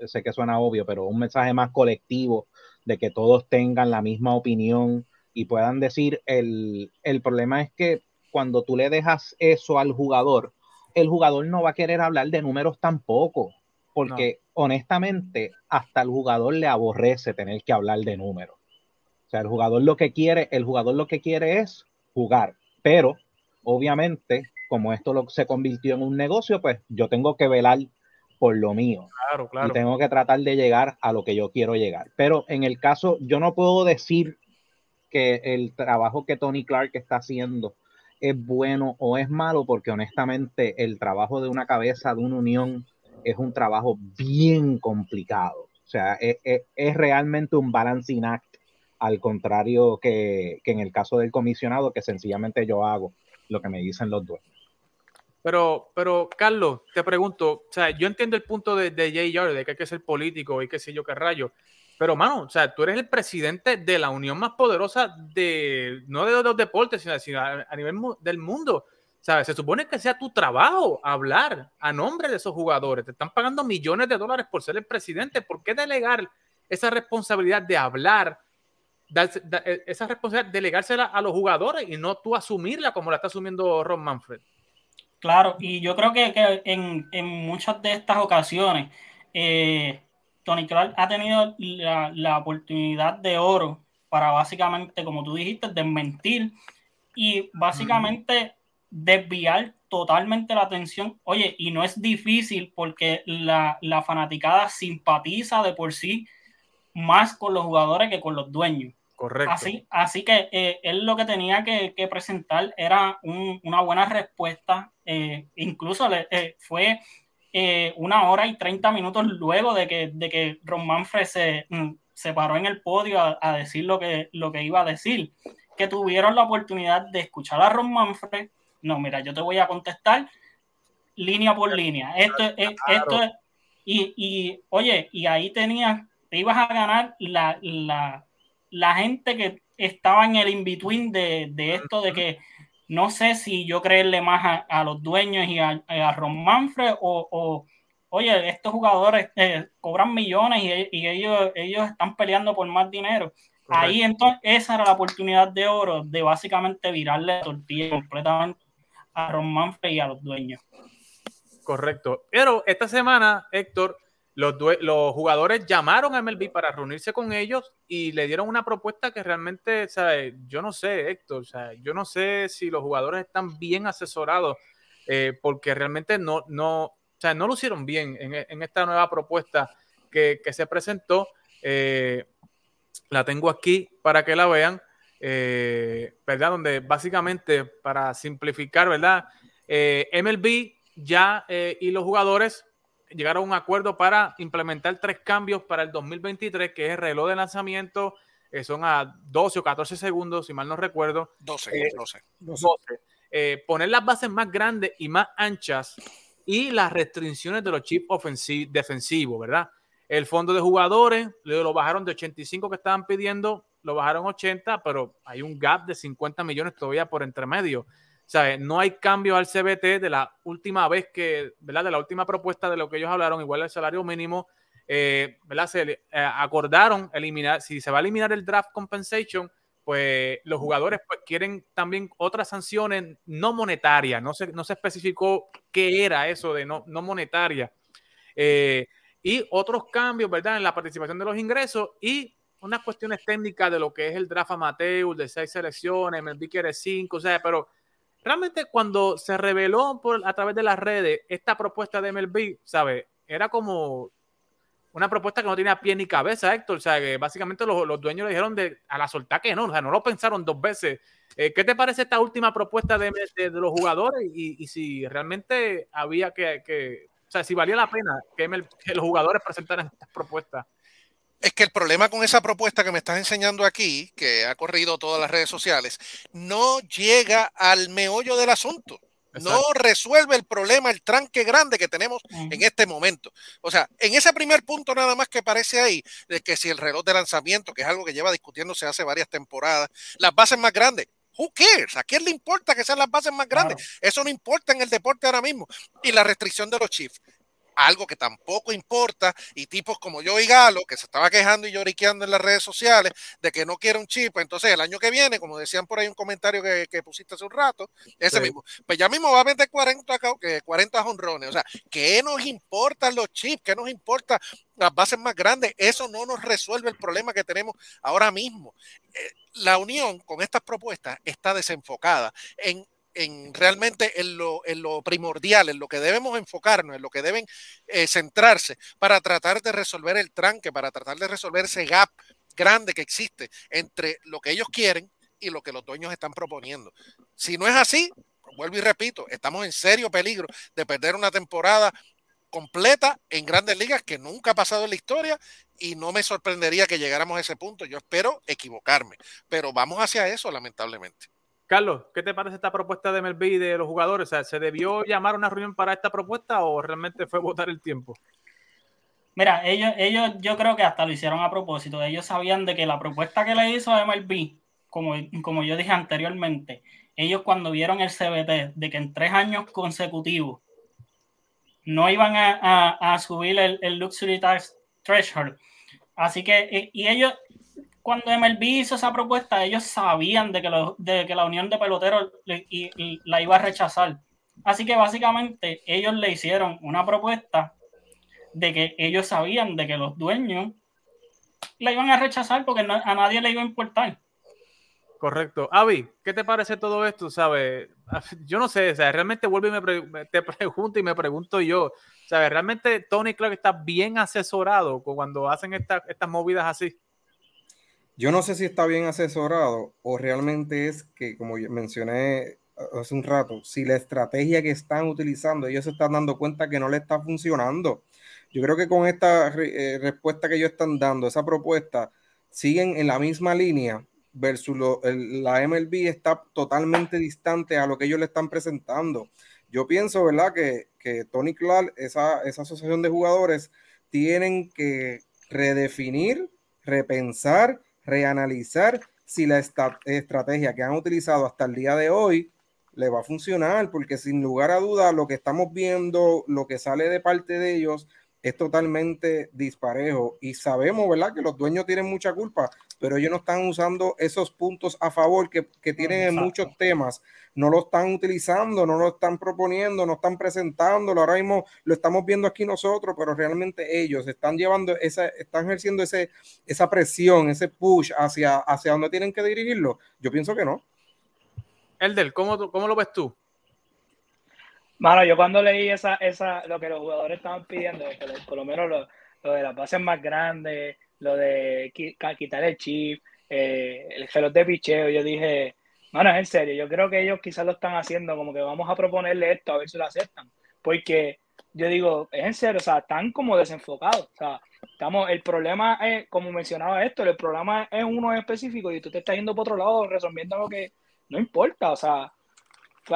sé que suena obvio, pero un mensaje más colectivo, de que todos tengan la misma opinión y puedan decir, el, el problema es que cuando tú le dejas eso al jugador, el jugador no va a querer hablar de números tampoco, porque no. honestamente hasta el jugador le aborrece tener que hablar de números. O sea, el jugador lo que quiere, el jugador lo que quiere es jugar, pero obviamente como esto lo, se convirtió en un negocio, pues yo tengo que velar por lo mío. Claro, claro. Y tengo que tratar de llegar a lo que yo quiero llegar. Pero en el caso, yo no puedo decir que el trabajo que Tony Clark está haciendo es bueno o es malo, porque honestamente el trabajo de una cabeza de una unión es un trabajo bien complicado. O sea, es, es, es realmente un balancing act, al contrario que, que, en el caso del comisionado, que sencillamente yo hago lo que me dicen los dueños. Pero, pero Carlos, te pregunto, o sea, yo entiendo el punto de, de Yard, de que hay que ser político y qué sé yo qué rayo, pero, mano, o sea, tú eres el presidente de la unión más poderosa de, no de los deportes, sino, a, nivel mu del mundo. ¿Sabes? Se supone que sea tu trabajo hablar a nombre de esos jugadores. Te están pagando millones de dólares por ser el presidente. ¿Por qué delegar esa responsabilidad de hablar, dar, dar, esa responsabilidad, delegársela a los jugadores y no tú asumirla como la está asumiendo Ron Manfred? Claro, y yo creo que, en, en, muchas de estas ocasiones, eh, Tony Clark ha tenido la, la, oportunidad de oro para básicamente, como tú dijiste, desmentir y básicamente desviar totalmente la atención. Oye, y no es difícil porque la, la fanaticada simpatiza de por sí más con los jugadores que con los dueños. Correcto. Así, así que eh, él lo que tenía que, que presentar era un, una buena respuesta. Eh, incluso le, eh, fue eh, una hora y treinta minutos luego de que, de que Ron Manfred se, mm, se paró en el podio a, a, decir lo que, lo que iba a decir. Que tuvieron la oportunidad de escuchar a Ron Manfred. No, mira, yo te voy a contestar línea por línea. Esto, es, esto es, y, y, oye, y ahí tenías, te ibas a ganar la, la la gente que estaba en el in-between de, de, esto de que no sé si yo creerle más a, a los dueños y a, a Ron Manfred o, o, oye, estos jugadores eh, cobran millones y, y, ellos, ellos están peleando por más dinero. Correcto. Ahí entonces esa era la oportunidad de oro de básicamente virarle la tortilla completamente a Ron Manfred y a los dueños. Correcto. Pero esta semana, Héctor, los, los, jugadores llamaron a MLB para reunirse con ellos y le dieron una propuesta que realmente, ¿sabes? yo no sé, Héctor, yo no sé si los jugadores están bien asesorados eh, porque realmente no, no, o sea, no bien en, esta nueva propuesta que, se presentó. Eh, la tengo aquí para que la vean, eh, ¿verdad? Donde básicamente, para simplificar, ¿verdad? MLB ya y los jugadores llegaron a un acuerdo para implementar tres cambios para el 2023, que es el reloj de lanzamiento, eh, son a 12 o 14 segundos, si mal no recuerdo. 12, eh, 12. 12. Eh, poner las bases más grandes y más anchas y las restricciones de los chips defensivos, ¿verdad? El fondo de jugadores lo bajaron de 85 que estaban pidiendo, lo bajaron 80, pero hay un gap de 50 millones todavía por entre medio. No hay cambio al CBT de la última vez que. De la última propuesta de lo que ellos hablaron, igual el salario mínimo, eh, eh, acordaron eliminar, si se va a eliminar el draft compensation, pues los jugadores pues quieren también otras sanciones no monetarias, no se, no se especificó qué era eso de no, no monetaria. Eh, y otros cambios, ¿verdad? En la participación de los ingresos y unas cuestiones técnicas de lo que es el draft amateur, de seis selecciones, MLB quiere cinco, o sea, pero realmente cuando se reveló por, a través de las redes esta propuesta de MLB, ¿sabes? Era como una propuesta que no tenía pie ni cabeza, Héctor. O sea, que básicamente los, los dueños le dijeron de, a la soltar que no, o sea, no lo pensaron dos veces. Eh, ¿Qué te parece esta última propuesta de, de, de los jugadores y, y, si realmente había que, que, o sea, si valía la pena que, MLB, que los jugadores presentaran estas propuestas? Es que el problema con esa propuesta que me estás enseñando aquí, que ha corrido todas las redes sociales, no llega al meollo del asunto. Exacto. No resuelve el problema, el tranque grande que tenemos uh -huh. en este momento. O sea, en ese primer punto nada más que aparece ahí, de que si el reloj de lanzamiento, que es algo que lleva discutiéndose hace varias temporadas, las bases más grandes, Who cares? ¿A quién le importa que sean las bases más grandes? Claro. Eso no importa en el deporte ahora mismo. Y la restricción de los Chiefs algo que tampoco importa, y tipos como yo y Galo, que se estaba quejando y lloriqueando en las redes sociales de que no quiere un chip, entonces el año que viene, como decían por ahí un comentario que, que pusiste hace un rato, ese sí. mismo, pues ya mismo va a meter 40, 40 jonrones, o sea, ¿qué nos importan los chips? ¿Qué nos importa las bases más grandes? Eso no nos resuelve el problema que tenemos ahora mismo. Eh, la unión con estas propuestas está desenfocada en en realmente en lo, en lo, primordial, en lo que debemos enfocarnos, en lo que deben eh, centrarse para tratar de resolver el tranque, para tratar de resolver ese gap grande que existe entre lo que ellos quieren y lo que los dueños están proponiendo. Si no es así, vuelvo y repito, estamos en serio peligro de perder una temporada completa en grandes ligas que nunca ha pasado en la historia y no me sorprendería que llegáramos a ese punto. Yo espero equivocarme, pero vamos hacia eso, lamentablemente. Carlos, ¿qué te parece esta propuesta de MLB y de los jugadores? O sea, ¿se debió llamar una reunión para esta propuesta o realmente fue votar el tiempo? Mira, ellos, ellos yo creo que hasta lo hicieron a propósito. Ellos sabían de que la propuesta que le hizo a MLB, como, como yo dije anteriormente, ellos cuando vieron el CBT de que en tres años consecutivos no iban a, subir el, el, Luxury Tax Threshold. Así que, y ellos, cuando MLB hizo esa propuesta, ellos sabían de que, la unión de peloteros la iba a rechazar. Así que básicamente ellos le hicieron una propuesta de que ellos sabían de que los dueños la iban a rechazar porque a nadie le iba a importar. Correcto. Avi, ¿qué te parece todo esto? ¿Sabes? Yo no sé, o sea, realmente vuelvo y me te *laughs* pregunto y me pregunto yo, ¿sabes? ¿Realmente Tony Clark está bien asesorado cuando hacen esta, estas movidas así? Yo no sé si está bien asesorado o realmente es que, como mencioné hace un rato, si la estrategia que están utilizando, ellos se están dando cuenta que no le está funcionando. Yo creo que con esta eh, respuesta que ellos están dando, esa propuesta, siguen en la misma línea versus lo, el, la MLB está totalmente distante a lo que ellos le están presentando. Yo pienso, ¿verdad?, que, que Tony Clark, esa, esa asociación de jugadores, tienen que redefinir, repensar reanalizar si la estrategia que han utilizado hasta el día de hoy le va a funcionar, porque sin lugar a duda lo que estamos viendo, lo que sale de parte de ellos es totalmente disparejo y sabemos, ¿verdad?, que los dueños tienen mucha culpa, pero ellos no están usando esos puntos a favor que, que tienen Exacto. en muchos temas, no lo están utilizando, no lo están proponiendo, no están presentándolo, ahora mismo lo estamos viendo aquí nosotros, pero realmente ellos están llevando esa, están ejerciendo ese, esa presión, ese push hacia, hacia donde tienen que dirigirlo. Yo pienso que no. Elder, ¿cómo, cómo lo ves tú? Mano, yo cuando leí esa, esa, lo que los jugadores estaban pidiendo, por lo menos lo, lo de las bases más grandes, lo de quitar el chip, eh, el reloj de picheo, yo dije, mano, es en serio, yo creo que ellos quizás lo están haciendo como que vamos a proponerle esto a ver si lo aceptan, porque yo digo, es en serio, o sea, están como desenfocados, o sea, estamos, el problema es, como mencionaba esto, el problema es uno específico y tú te estás yendo por otro lado resolviendo lo que no importa, o sea,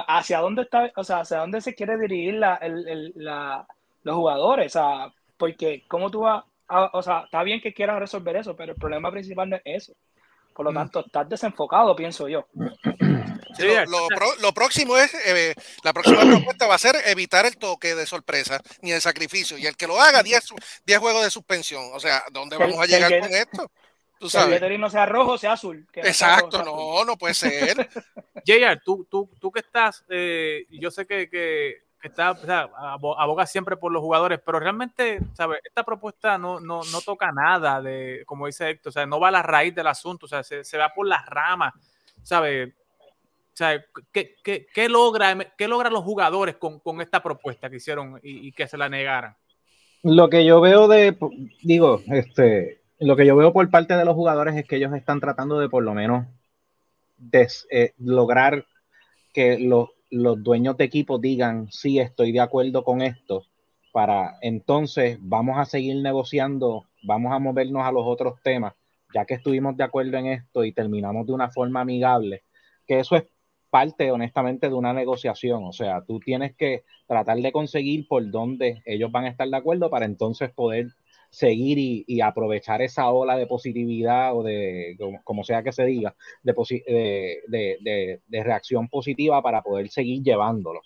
hacia dónde está, o sea, hacia dónde se quiere dirigir la, el, el, la, los jugadores, o sea, porque cómo tú vas, a, o sea, está bien que quieran resolver eso, pero el problema principal no es eso. Por lo tanto, estás desenfocado, pienso yo. *clears throat* Sí, lo, lo, pro, lo, próximo es, eh, la próxima *clears throat* propuesta va a ser evitar el toque de sorpresa ni el sacrificio. Y el que lo haga, 10 juegos de suspensión. O sea, ¿dónde vamos a llegar con esto? Tú sabes. Que el no sea rojo, sea azul. Exacto, sea rojo, no, no puede ser. *laughs* JR, tú, tú, tú que estás, eh, yo sé que, que, que está, o sea, aboga siempre por los jugadores, pero realmente, ¿sabes? Esta propuesta no, no, no toca nada de, como dice Héctor, o sea, no va a la raíz del asunto, o sea, se, se va por las ramas, ¿sabes? O sea, ¿qué, qué, qué logra, qué logran los jugadores con, con esta propuesta que hicieron y, y, que se la negaran? Lo que yo veo de, digo, este, lo que yo veo por parte de los jugadores es que ellos están tratando de por lo menos des, eh, lograr que los, los dueños de equipo digan, sí, estoy de acuerdo con esto, para entonces vamos a seguir negociando, vamos a movernos a los otros temas, ya que estuvimos de acuerdo en esto y terminamos de una forma amigable, que eso es parte honestamente de una negociación, o sea, tú tienes que tratar de conseguir por dónde ellos van a estar de acuerdo para entonces poder seguir y, y aprovechar esa ola de positividad o de, como, como sea que se diga, de, de, de, de, reacción positiva para poder seguir llevándolo.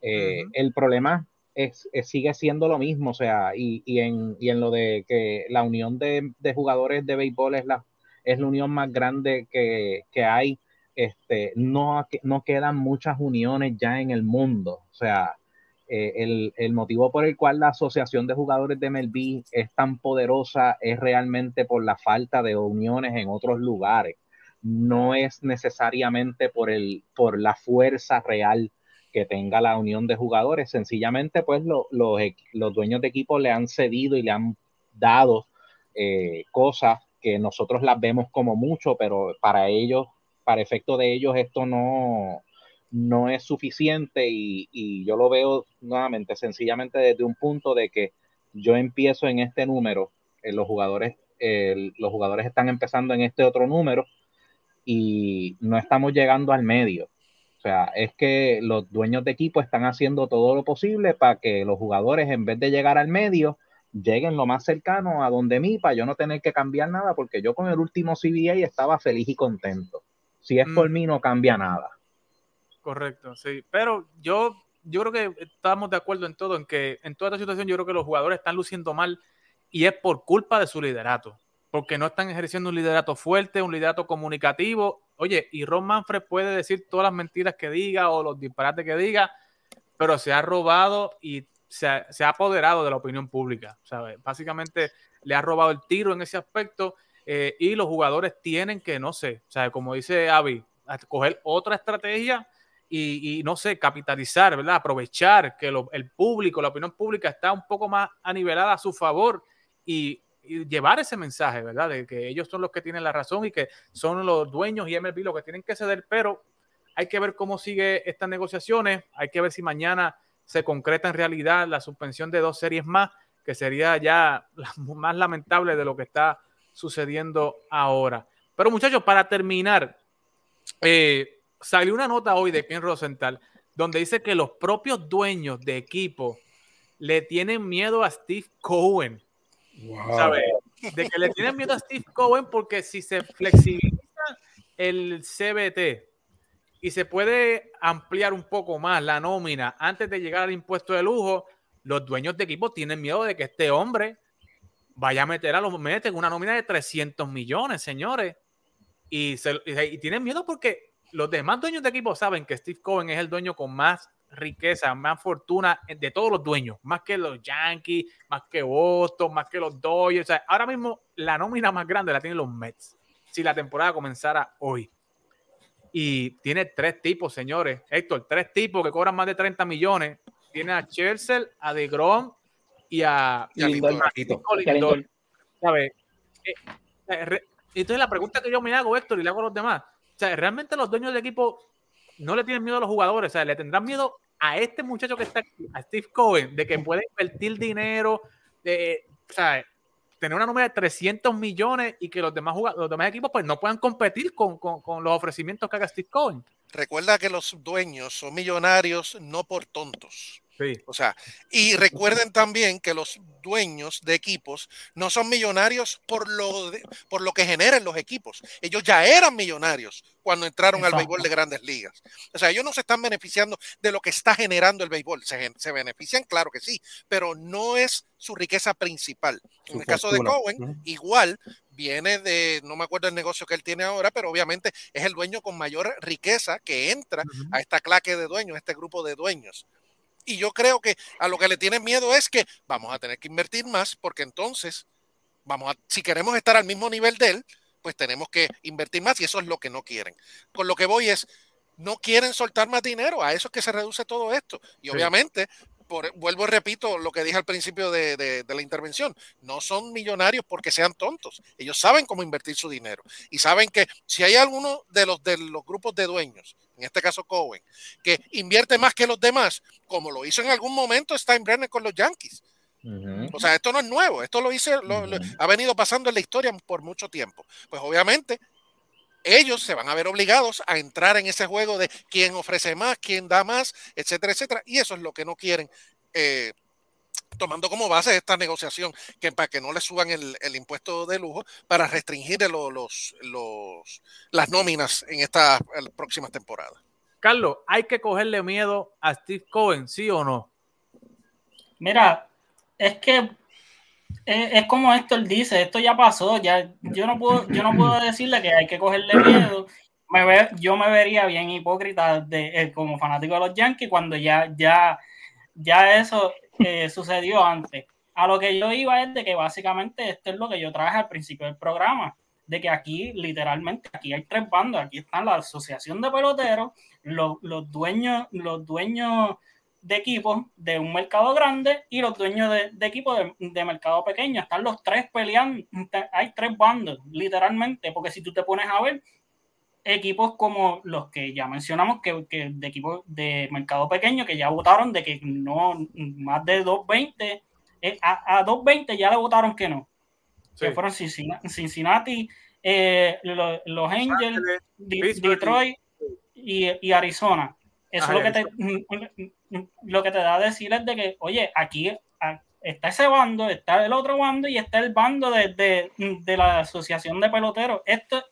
Eh, uh -huh. El problema es, es, sigue siendo lo mismo, o sea, y, y, en, y en lo de que la unión de, de jugadores de béisbol es la, es la unión más grande que, que hay, este, no, no quedan muchas uniones ya en el mundo, o sea, eh, el, el, motivo por el cual la Asociación de Jugadores de MLB es tan poderosa es realmente por la falta de uniones en otros lugares, no es necesariamente por, el, por la fuerza real que tenga la unión de jugadores, sencillamente pues lo, lo, los dueños de equipo le han cedido y le han dado eh, cosas que nosotros las vemos como mucho, pero para ellos, para efecto de ellos, esto no, no es suficiente y, y, yo lo veo nuevamente sencillamente desde un punto de que yo empiezo en este número, eh, los jugadores eh, los jugadores están empezando en este otro número y no estamos llegando al medio. O sea, es que los dueños de equipo están haciendo todo lo posible para que los jugadores, en vez de llegar al medio, lleguen lo más cercano a donde mí, para yo no tener que cambiar nada, porque yo con el último CBA estaba feliz y contento. Si es mm. por mí, no cambia nada. Correcto, sí. Pero yo, yo creo que estamos de acuerdo en todo, en que en toda esta situación yo creo que los jugadores están luciendo mal y es por culpa de su liderato, porque no están ejerciendo un liderato fuerte, un liderato comunicativo. Oye, y Ron Manfred puede decir todas las mentiras que diga o los disparates que diga, pero se ha robado y se ha, se ha apoderado de la opinión pública. ¿sabes? Básicamente le ha robado el tiro en ese aspecto eh, y los jugadores tienen que, no sé, ¿sabes? como dice Avi, coger otra estrategia y, no sé, capitalizar, ¿verdad? Aprovechar que el público, la opinión pública está un poco más anivelada a su favor y, y, llevar ese mensaje, ¿verdad? De que ellos son los que tienen la razón y que son los dueños y MLB los que tienen que ceder, pero hay que ver cómo sigue estas negociaciones, hay que ver si mañana se concreta en realidad la suspensión de dos series más, que sería ya *laughs* la más lamentable de lo que está sucediendo ahora. Pero muchachos, para terminar, eh, salió una nota hoy de Ken Rosenthal donde dice que los propios dueños de equipo le tienen miedo a Steve Cohen. Wow. ¿Sabe? De que le tienen miedo a Steve Cohen porque si se flexibiliza el CBT y se puede ampliar un poco más la nómina antes de llegar al impuesto de lujo, los dueños de equipo tienen miedo de que este hombre vaya a meter a los meten una nómina de 300 millones, señores. Y, se, y, y tienen miedo porque los demás dueños de equipo saben que Steve Cohen es el dueño con más riqueza, más fortuna de todos los dueños, más que los Yankees, más que Boston, más que los Dodgers. O sea, ahora mismo la nómina más grande la tienen los Mets. Si la temporada comenzara hoy. Y tiene tres tipos, señores. Héctor, tres tipos que cobran más de 30 millones. Tiene a Chelsea, a DeGrom y a, y a Lindor. Lindor. ¿Sabes? Eh, eh, entonces la pregunta que yo me hago, Héctor, y le hago a los demás, sea, realmente los dueños del equipo no le tienen miedo a los jugadores, o sea, le tendrán miedo a este muchacho que está aquí, a Steve Cohen, de que puede invertir dinero, de, o sea, tener una número de 300 millones y que los demás, los demás equipos pues no puedan competir con, con los ofrecimientos que haga Steve Cohen. Recuerda que los dueños son millonarios no por tontos. Sí. O sea, y recuerden también que los dueños de equipos no son millonarios por lo, de, por lo que generan los equipos. Ellos ya eran millonarios cuando entraron Exacto. al béisbol de grandes ligas. O sea, ellos no se están beneficiando de lo que está generando el béisbol. Se, se benefician, claro que sí, pero no es su riqueza principal. Su en el caso de Cohen, igual viene de, no me acuerdo el negocio que él tiene ahora, pero obviamente es el dueño con mayor riqueza que entra uh -huh. a esta claque de dueños, a este grupo de dueños. Y yo creo que a lo que le tienen miedo es que vamos a tener que invertir más porque entonces vamos a, si queremos estar al mismo nivel de él, pues tenemos que invertir más y eso es lo que no quieren. Con lo que voy es, no quieren soltar más dinero. A eso es que se reduce todo esto. Y Sí. obviamente, por, vuelvo y repito lo que dije al principio de, de- de la intervención, no son millonarios porque sean tontos. Ellos saben cómo invertir su dinero y saben que si hay alguno de los, de los grupos de dueños, en este caso Cohen, que invierte más que los demás, como lo hizo en algún momento Steinbrenner con los Yankees. O sea, esto no es nuevo, esto lo hice, lo- lo- ha venido pasando en la historia por mucho tiempo. Pues obviamente ellos se van a ver obligados a entrar en ese juego de quién ofrece más, quién da más, etcétera, etcétera. Y eso es lo que no quieren, eh, tomando como base esta negociación, que para que no le suban el, el impuesto de lujo, para restringir lo- los, los, las nóminas en estas próximas temporadas. Carlos, ¿hay que cogerle miedo a Steve Cohen, sí o no? Mira, es que es, es como Héctor dice, esto ya pasó, ya yo no puedo, yo no puedo decirle que hay que cogerle miedo. Me ve- yo me vería bien hipócrita de, eh, como fanático de los Yankees cuando ya, ya, ya eso eh, sucedió antes. A lo que yo iba es de que básicamente esto es lo que yo traje al principio del programa, de que aquí literalmente aquí hay tres bandos, aquí están la asociación de peloteros, los, los dueños, los dueños de equipos de un mercado grande y los dueños de, de equipos de, de mercado pequeño. Están los tres peleando. Hay tres bandos, literalmente, porque si tú te pones a ver equipos como los que ya mencionamos, que, que de equipos de mercado pequeño, que ya votaron de que no, más de 220, eh, a, a 220 ya le votaron que no. Sí. Que fueron Cincinnati, Cincinnati eh, lo- los Angels, Detroit y, y Arizona. Eso Ajá, lo que, te, lo que te da a decir es de que, oye, aquí está ese bando, está el otro bando y está el bando de, de- la Asociación de Peloteros. Esto,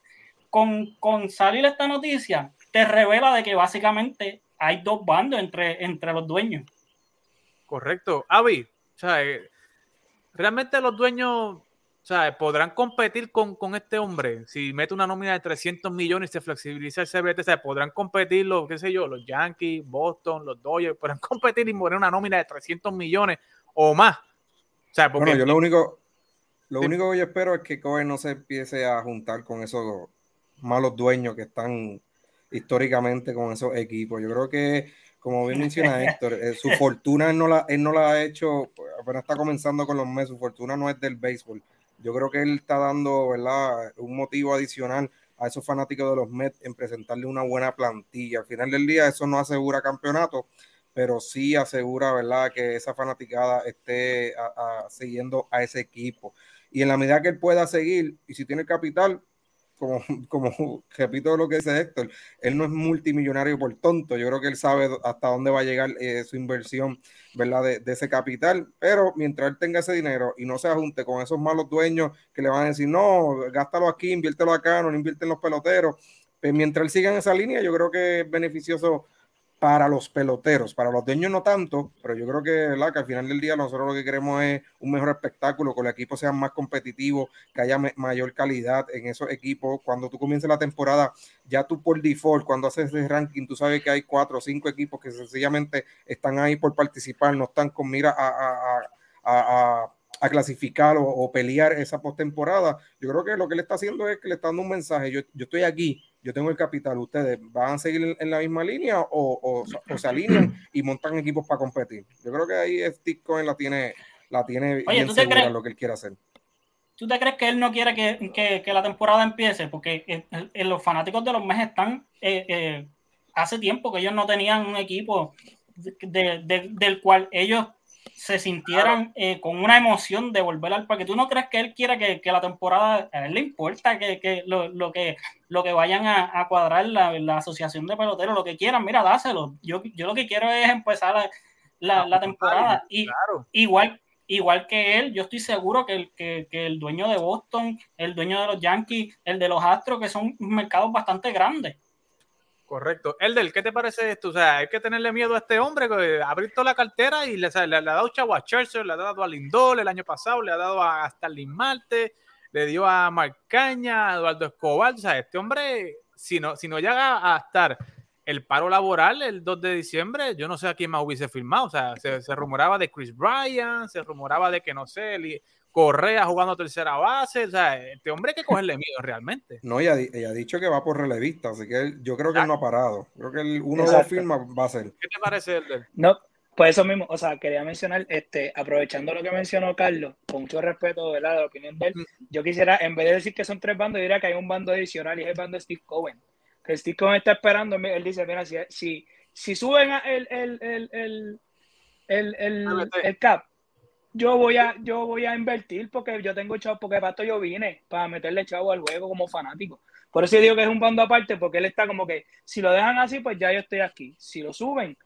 con, con salir esta noticia, te revela de que básicamente hay dos bandos entre, entre los dueños. Correcto. Avi, o sea, eh, realmente los dueños sea, podrán competir con, con este hombre. Si mete una nómina de 300 millones y se flexibiliza el CBT, o sea, podrán competir los, qué sé yo, los Yankees, Boston, los Dodgers, *laughs* podrán competir y poner una nómina de 300 millones o más. O sea, porque Bueno, yo lo único, lo Sí. único que yo espero es que Cohen no se empiece a juntar con esos malos dueños que están históricamente con esos equipos. Yo creo que, como bien menciona Héctor, eh, su *laughs* fortuna él no, la, él no la ha hecho, apenas está comenzando con los Mets, su fortuna no es del béisbol. Yo creo que él está dando, ¿verdad?, un motivo adicional a esos fanáticos de los Mets en presentarle una buena plantilla. Al final del día eso no asegura campeonato, pero sí asegura, ¿verdad?, que esa fanaticada esté siguiendo a ese equipo. Y en la medida que él pueda seguir, y si tiene capital, como, como repito lo que dice Héctor, él no es multimillonario por tonto. Yo creo que él sabe hasta dónde va a llegar eh, su inversión, ¿verdad? De, de, ese capital. Pero mientras él tenga ese dinero y no se junte con esos malos dueños que le van a decir, no, gástalo aquí, inviértelo acá, no invierte en los peloteros. Pues mientras él siga en esa línea, yo creo que es beneficioso para los peloteros, para los dueños no tanto, pero yo creo que, que al final del día nosotros lo que queremos es un mejor espectáculo, que los equipos sean más competitivos, que haya mayor calidad en esos equipos. Cuando tú comiences la temporada, ya tú por default, cuando haces ese ranking, tú sabes que hay cuatro o cinco equipos que sencillamente están ahí por participar, no están con mira a, a a clasificar o, o, pelear esa postemporada. Yo creo que lo que le está haciendo es que le está dando un mensaje. Yo, yo estoy aquí, yo tengo el capital. ¿Ustedes van a seguir en, la misma línea o, o, o, se alinean *clears throat* y montan equipos para competir? Yo creo que ahí Steve Cohen la tiene, la tiene Oye, bien segura en lo que él quiere hacer. ¿Tú te crees que él no quiere que, que, que la temporada empiece? Porque eh, eh, los fanáticos de los meses están eh, hace tiempo que ellos no tenían un equipo de, de, del cual ellos se sintieran eh, con una emoción de volver al parque. ¿Tú no crees que él quiera que, que la temporada, a él le importa que, que, lo, lo, que lo que vayan a, a cuadrar la, la, asociación de peloteros, lo que quieran, mira, dáselo. Yo, yo lo que quiero es empezar la, la, la temporada. Y claro. igual, igual que él, yo estoy seguro que el, que, que el dueño de Boston, el dueño de los Yankees, el de los Astros, que son mercados bastante grandes. Correcto. Elder, ¿qué te parece esto? O sea, hay que tenerle miedo a este hombre, que abrir toda la cartera y le, ha dado chavo a Churchill, le ha dado a Lindor el año pasado, le ha dado a Starling Marte, le dio a Marcaña, a Eduardo Escobar. O sea, este hombre, si no, si no llega a estar el paro laboral el 2 de diciembre, yo no sé a quién más hubiese firmado. O sea, se, se rumoraba de Chris Bryan, se rumoraba de que no sé, Correa jugando tercera base. O sea, este hombre hay que cogerle miedo realmente. No, ella, ella ha dicho que va por relevista, así que él- yo creo que él no ha parado. Creo que el uno o dos Exacto. firmas va a ser. ¿Qué te parece el del? No, pues eso mismo, o sea, quería mencionar, este, aprovechando lo que mencionó Carlos, con mucho respeto ¿verdad? de la opinión de él, yo quisiera, en vez de decir que son tres bandos, diría que hay un bando adicional y es el bando de Steve Cohen. Que Steve Cohen está esperando, él dice, mira, si, si, si suben a- el, el, el, el, el, el, el cap, yo voy a, yo voy a invertir porque yo tengo chavo, porque para yo vine, para meterle chavo al juego como fanático. Por eso digo que es un bando aparte, porque él está como que, si lo dejan así, pues ya yo estoy aquí. Si lo suben,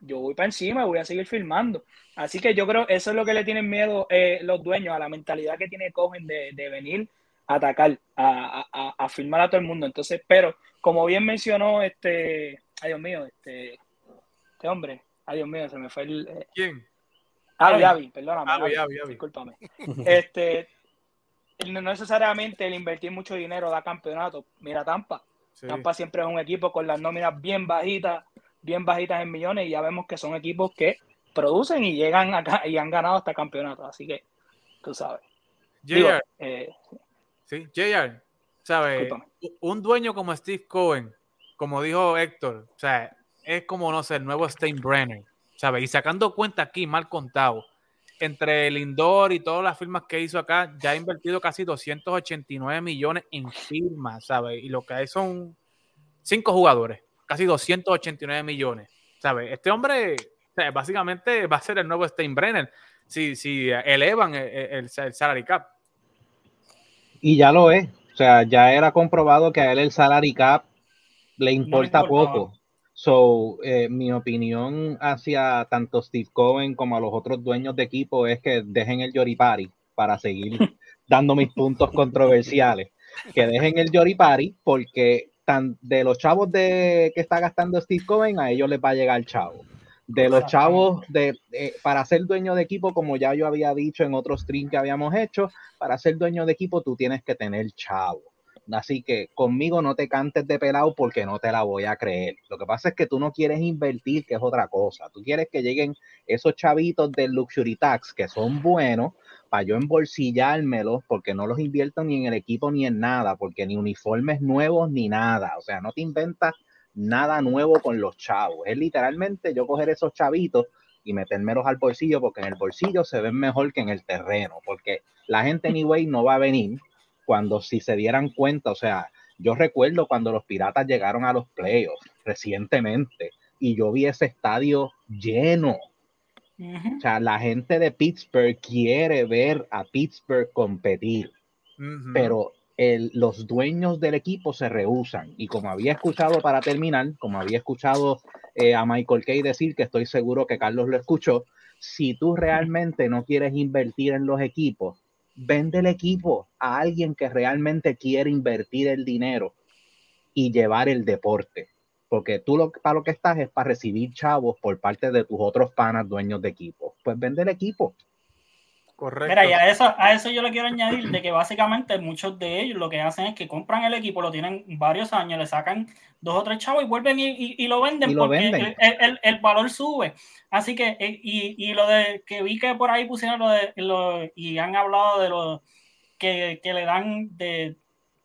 yo voy para encima y voy a seguir filmando. Así que yo creo eso es lo que le tienen miedo eh, los dueños, a la mentalidad que tiene Cohen de, de venir a atacar, a, a, a filmar a todo el mundo. Entonces, pero como bien mencionó este, ay Dios mío, este, este hombre, ay Dios mío, se me fue el... eh, ¿Quién? Avi, Avi. Avi, perdóname. Avi, Avi. Discúlpame. *laughs* Este, no necesariamente el invertir mucho dinero da campeonato. Mira Tampa. Sí. Tampa siempre es un equipo con las nóminas bien bajitas, bien bajitas en millones y ya vemos que son equipos que producen y llegan acá y han ganado hasta campeonatos. Así que, tú sabes. Digo, JR, eh, sí, JR, ¿sabes? Discúlpame. Un dueño como Steve Cohen, como dijo Héctor, o sea, es como, no sé, el nuevo Steinbrenner, ¿sabes? Y sacando cuenta aquí, mal contado, entre Lindor y todas las firmas que hizo acá, ya ha invertido casi 289 millones en firmas, ¿sabes? Y lo que hay son cinco jugadores, casi 289 millones, ¿sabes? Este hombre, básicamente va a ser el nuevo Steinbrenner si, si elevan el, el- el salary cap. Y ya lo es. O sea, ya era comprobado que a él el salary cap le importa poco. So, eh, mi opinión hacia tanto Steve Cohen como a los otros dueños de equipo es que dejen el Yoripari para seguir *laughs* dando mis puntos controversiales. Que dejen el Yoripari porque tan, de los chavos de, que está gastando Steve Cohen, a ellos les va a llegar chavo. De los chavos de, de- para ser dueño de equipo, como ya yo había dicho en otros streams que habíamos hecho, para ser dueño de equipo tú tienes que tener chavo. Así que conmigo no te cantes de pelado porque no te la voy a creer. Lo que pasa es que tú no quieres invertir, que es otra cosa. Tú quieres que lleguen esos chavitos del Luxury Tax que son buenos para yo embolsillármelos porque no los invierto ni en el equipo ni en nada, porque ni uniformes nuevos ni nada. O sea, no te inventas nada nuevo con los chavos. Es literalmente yo coger esos chavitos y metérmelos al bolsillo porque en el bolsillo se ven mejor que en el terreno, porque la gente anyway no va a venir cuando si se dieran cuenta, o sea, yo recuerdo cuando los Piratas llegaron a los playoffs recientemente y yo vi ese estadio lleno. Ujú. O sea, la gente de Pittsburgh quiere ver a Pittsburgh competir Ujú. pero el- los dueños del equipo se rehusan. Y como había escuchado para terminar, como había escuchado eh, a Michael Kay decir, que estoy seguro que Carlos lo escuchó, si tú realmente no quieres invertir en los equipos, vende el equipo a alguien que realmente quiere invertir el dinero y llevar el deporte. Porque tú lo, para lo que estás es para recibir chavos por parte de tus otros panas dueños de equipo. Pues vende el equipo. Correcto. Mira, y a eso, a eso yo le quiero añadir de que básicamente muchos de ellos lo que hacen es que compran el equipo, lo tienen varios años, le sacan dos o tres chavos y vuelven y, y- y lo venden Y lo porque venden. El, el- el valor sube. Así que, eh, y, y lo de que vi que por ahí pusieron lo de, lo, y han hablado de lo que, que le dan de,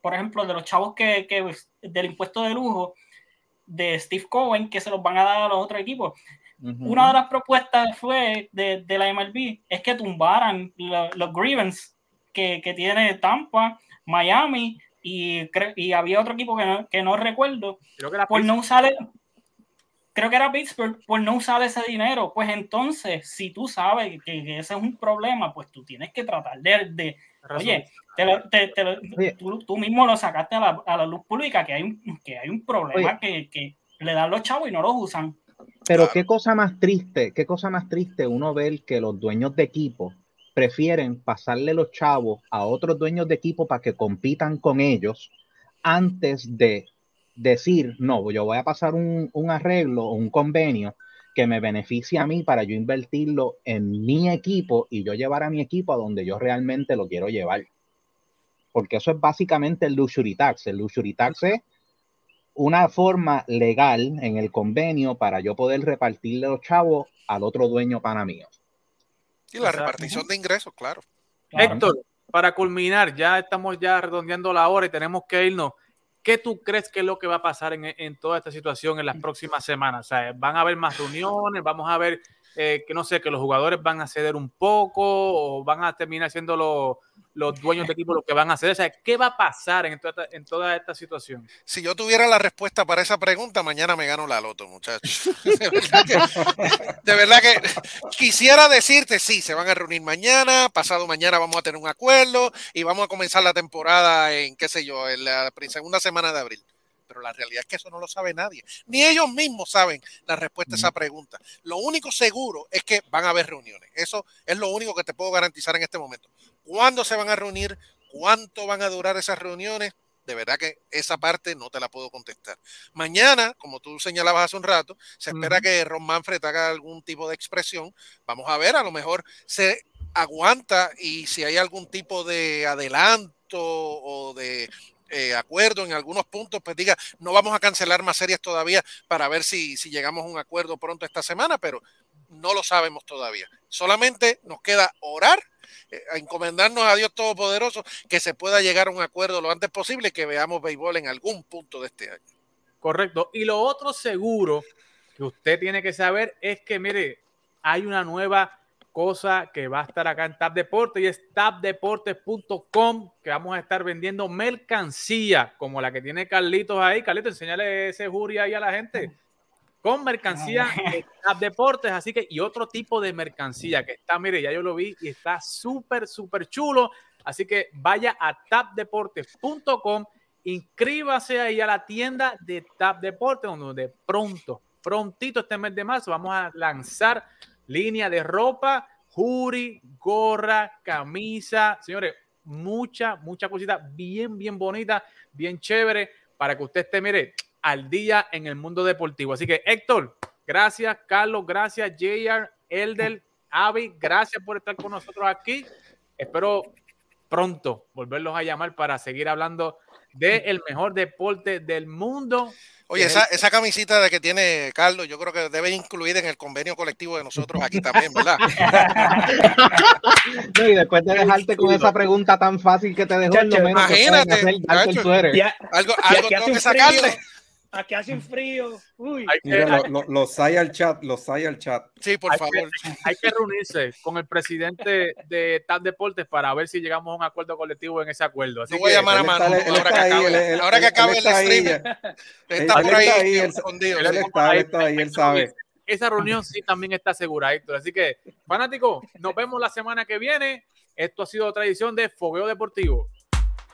por ejemplo, de los chavos que, que del impuesto de lujo de Steve Cohen que se los van a dar a los otros equipos. Una de las propuestas fue de, de la MLB es que tumbaran lo- los grievance que, que tiene Tampa, Miami y, cre- y había otro equipo que no, que no recuerdo. Creo que la por no usar el- creo que era Pittsburgh por no usar ese dinero. Pues entonces si tú sabes que, que ese es un problema pues tú tienes que tratar de, de oye te lo- te- te lo- Oye. tú, tú mismo lo sacaste a la, a la luz pública que hay un, que hay un problema que, que le dan los chavos y no los usan Pero Claro. qué cosa más triste, qué cosa más triste uno ver que los dueños de equipo prefieren pasarle los chavos a otros dueños de equipo para que compitan con ellos antes de decir, no, yo voy a pasar un, un arreglo o un convenio que me beneficie a mí para yo invertirlo en mi equipo y yo llevar a mi equipo a donde yo realmente lo quiero llevar. Porque eso es básicamente el luxury tax. El luxury tax es una forma legal en el convenio para yo poder repartirle los chavos al otro dueño pana mío. Y la Exacto. repartición de ingresos, claro. Claro. Héctor, para culminar, ya estamos ya redondeando la hora y tenemos que irnos. ¿Qué tú crees que es lo que va a pasar en, en toda esta situación en las próximas semanas? O sea, ¿van a haber más reuniones? ¿Vamos a ver eh, que no sé, que los jugadores van a ceder un poco o van a terminar siendo los, los dueños de equipo los que van a ceder? O sea, ¿qué va a pasar en toda, esta, en toda esta situación? Si yo tuviera la respuesta para esa pregunta, mañana me gano la loto, muchachos. *laughs* *laughs* De verdad que, de verdad que quisiera decirte, sí, se van a reunir mañana, pasado mañana vamos a tener un acuerdo y vamos a comenzar la temporada en, qué sé yo, en la segunda semana de abril. Pero la realidad es que eso no lo sabe nadie. Ni ellos mismos saben la respuesta a esa pregunta. Lo único seguro es que van a haber reuniones. Eso es lo único que te puedo garantizar en este momento. ¿Cuándo se van a reunir? ¿Cuánto van a durar esas reuniones? De verdad que esa parte no te la puedo contestar. Mañana, como tú señalabas hace un rato, se espera que Ron Manfred haga algún tipo de expresión. Vamos a ver, a lo mejor se aguanta y si hay algún tipo de adelanto o de eh, acuerdo en algunos puntos, pues diga, no vamos a cancelar más series todavía para ver si, si llegamos a un acuerdo pronto esta semana, pero no lo sabemos todavía. Solamente nos queda orar, eh, encomendarnos a Dios Todopoderoso, que se pueda llegar a un acuerdo lo antes posible que veamos béisbol en algún punto de este año. Correcto. Y lo otro seguro que usted tiene que saber es que, mire, hay una nueva cosa que va a estar acá en Tap Deportes y es tapdeportes.com que vamos a estar vendiendo mercancía como la que tiene Carlitos ahí. Carlitos, enséñale ese jury ahí a la gente. Con mercancía de Tap Deportes, así que, y otro tipo de mercancía que está, mire, ya yo lo vi y está súper, súper chulo. Así que vaya a tapdeportes.com, inscríbase ahí a la tienda de Tap Deportes, donde pronto, prontito este mes de marzo, vamos a lanzar línea de ropa, jury, gorra, camisa, señores, mucha, mucha cosita bien, bien bonita, bien chévere, para que usted esté, mire, al día en el mundo deportivo. Así que, Héctor, gracias, Carlos, gracias, JR, Elder, Avi, gracias por estar con nosotros aquí. Espero pronto volverlos a llamar para seguir hablando del mejor deporte del mundo. Oye, esa, esa camisita de que tiene Carlos, yo creo que debe incluir en el convenio colectivo de nosotros aquí también, ¿verdad? *laughs* No, y después de dejarte con esa pregunta tan fácil que te dejó, lo que imagínate, hacer, el. Ya, Algo, tengo que sacarle. frío. Aquí hace un frío. Uy. Hay que, Mira, hay- lo- lo- los hay al chat, los hay al chat. Sí, por Hay favor. hay que reunirse con el presidente de TAP Deportes para ver si llegamos a un acuerdo colectivo en ese acuerdo. Así Yo voy a llamar a Manu ahora que acabe, él- él- ahora que él- acabe él el está ahí, stream. Está por ahí está ahí, él- escondido. Él está, está ahí, él sabe. esa reunión sí también está segura, Héctor. Así que, fanático, nos vemos la semana que viene. Esto ha sido otra edición de Fogueo Deportivo.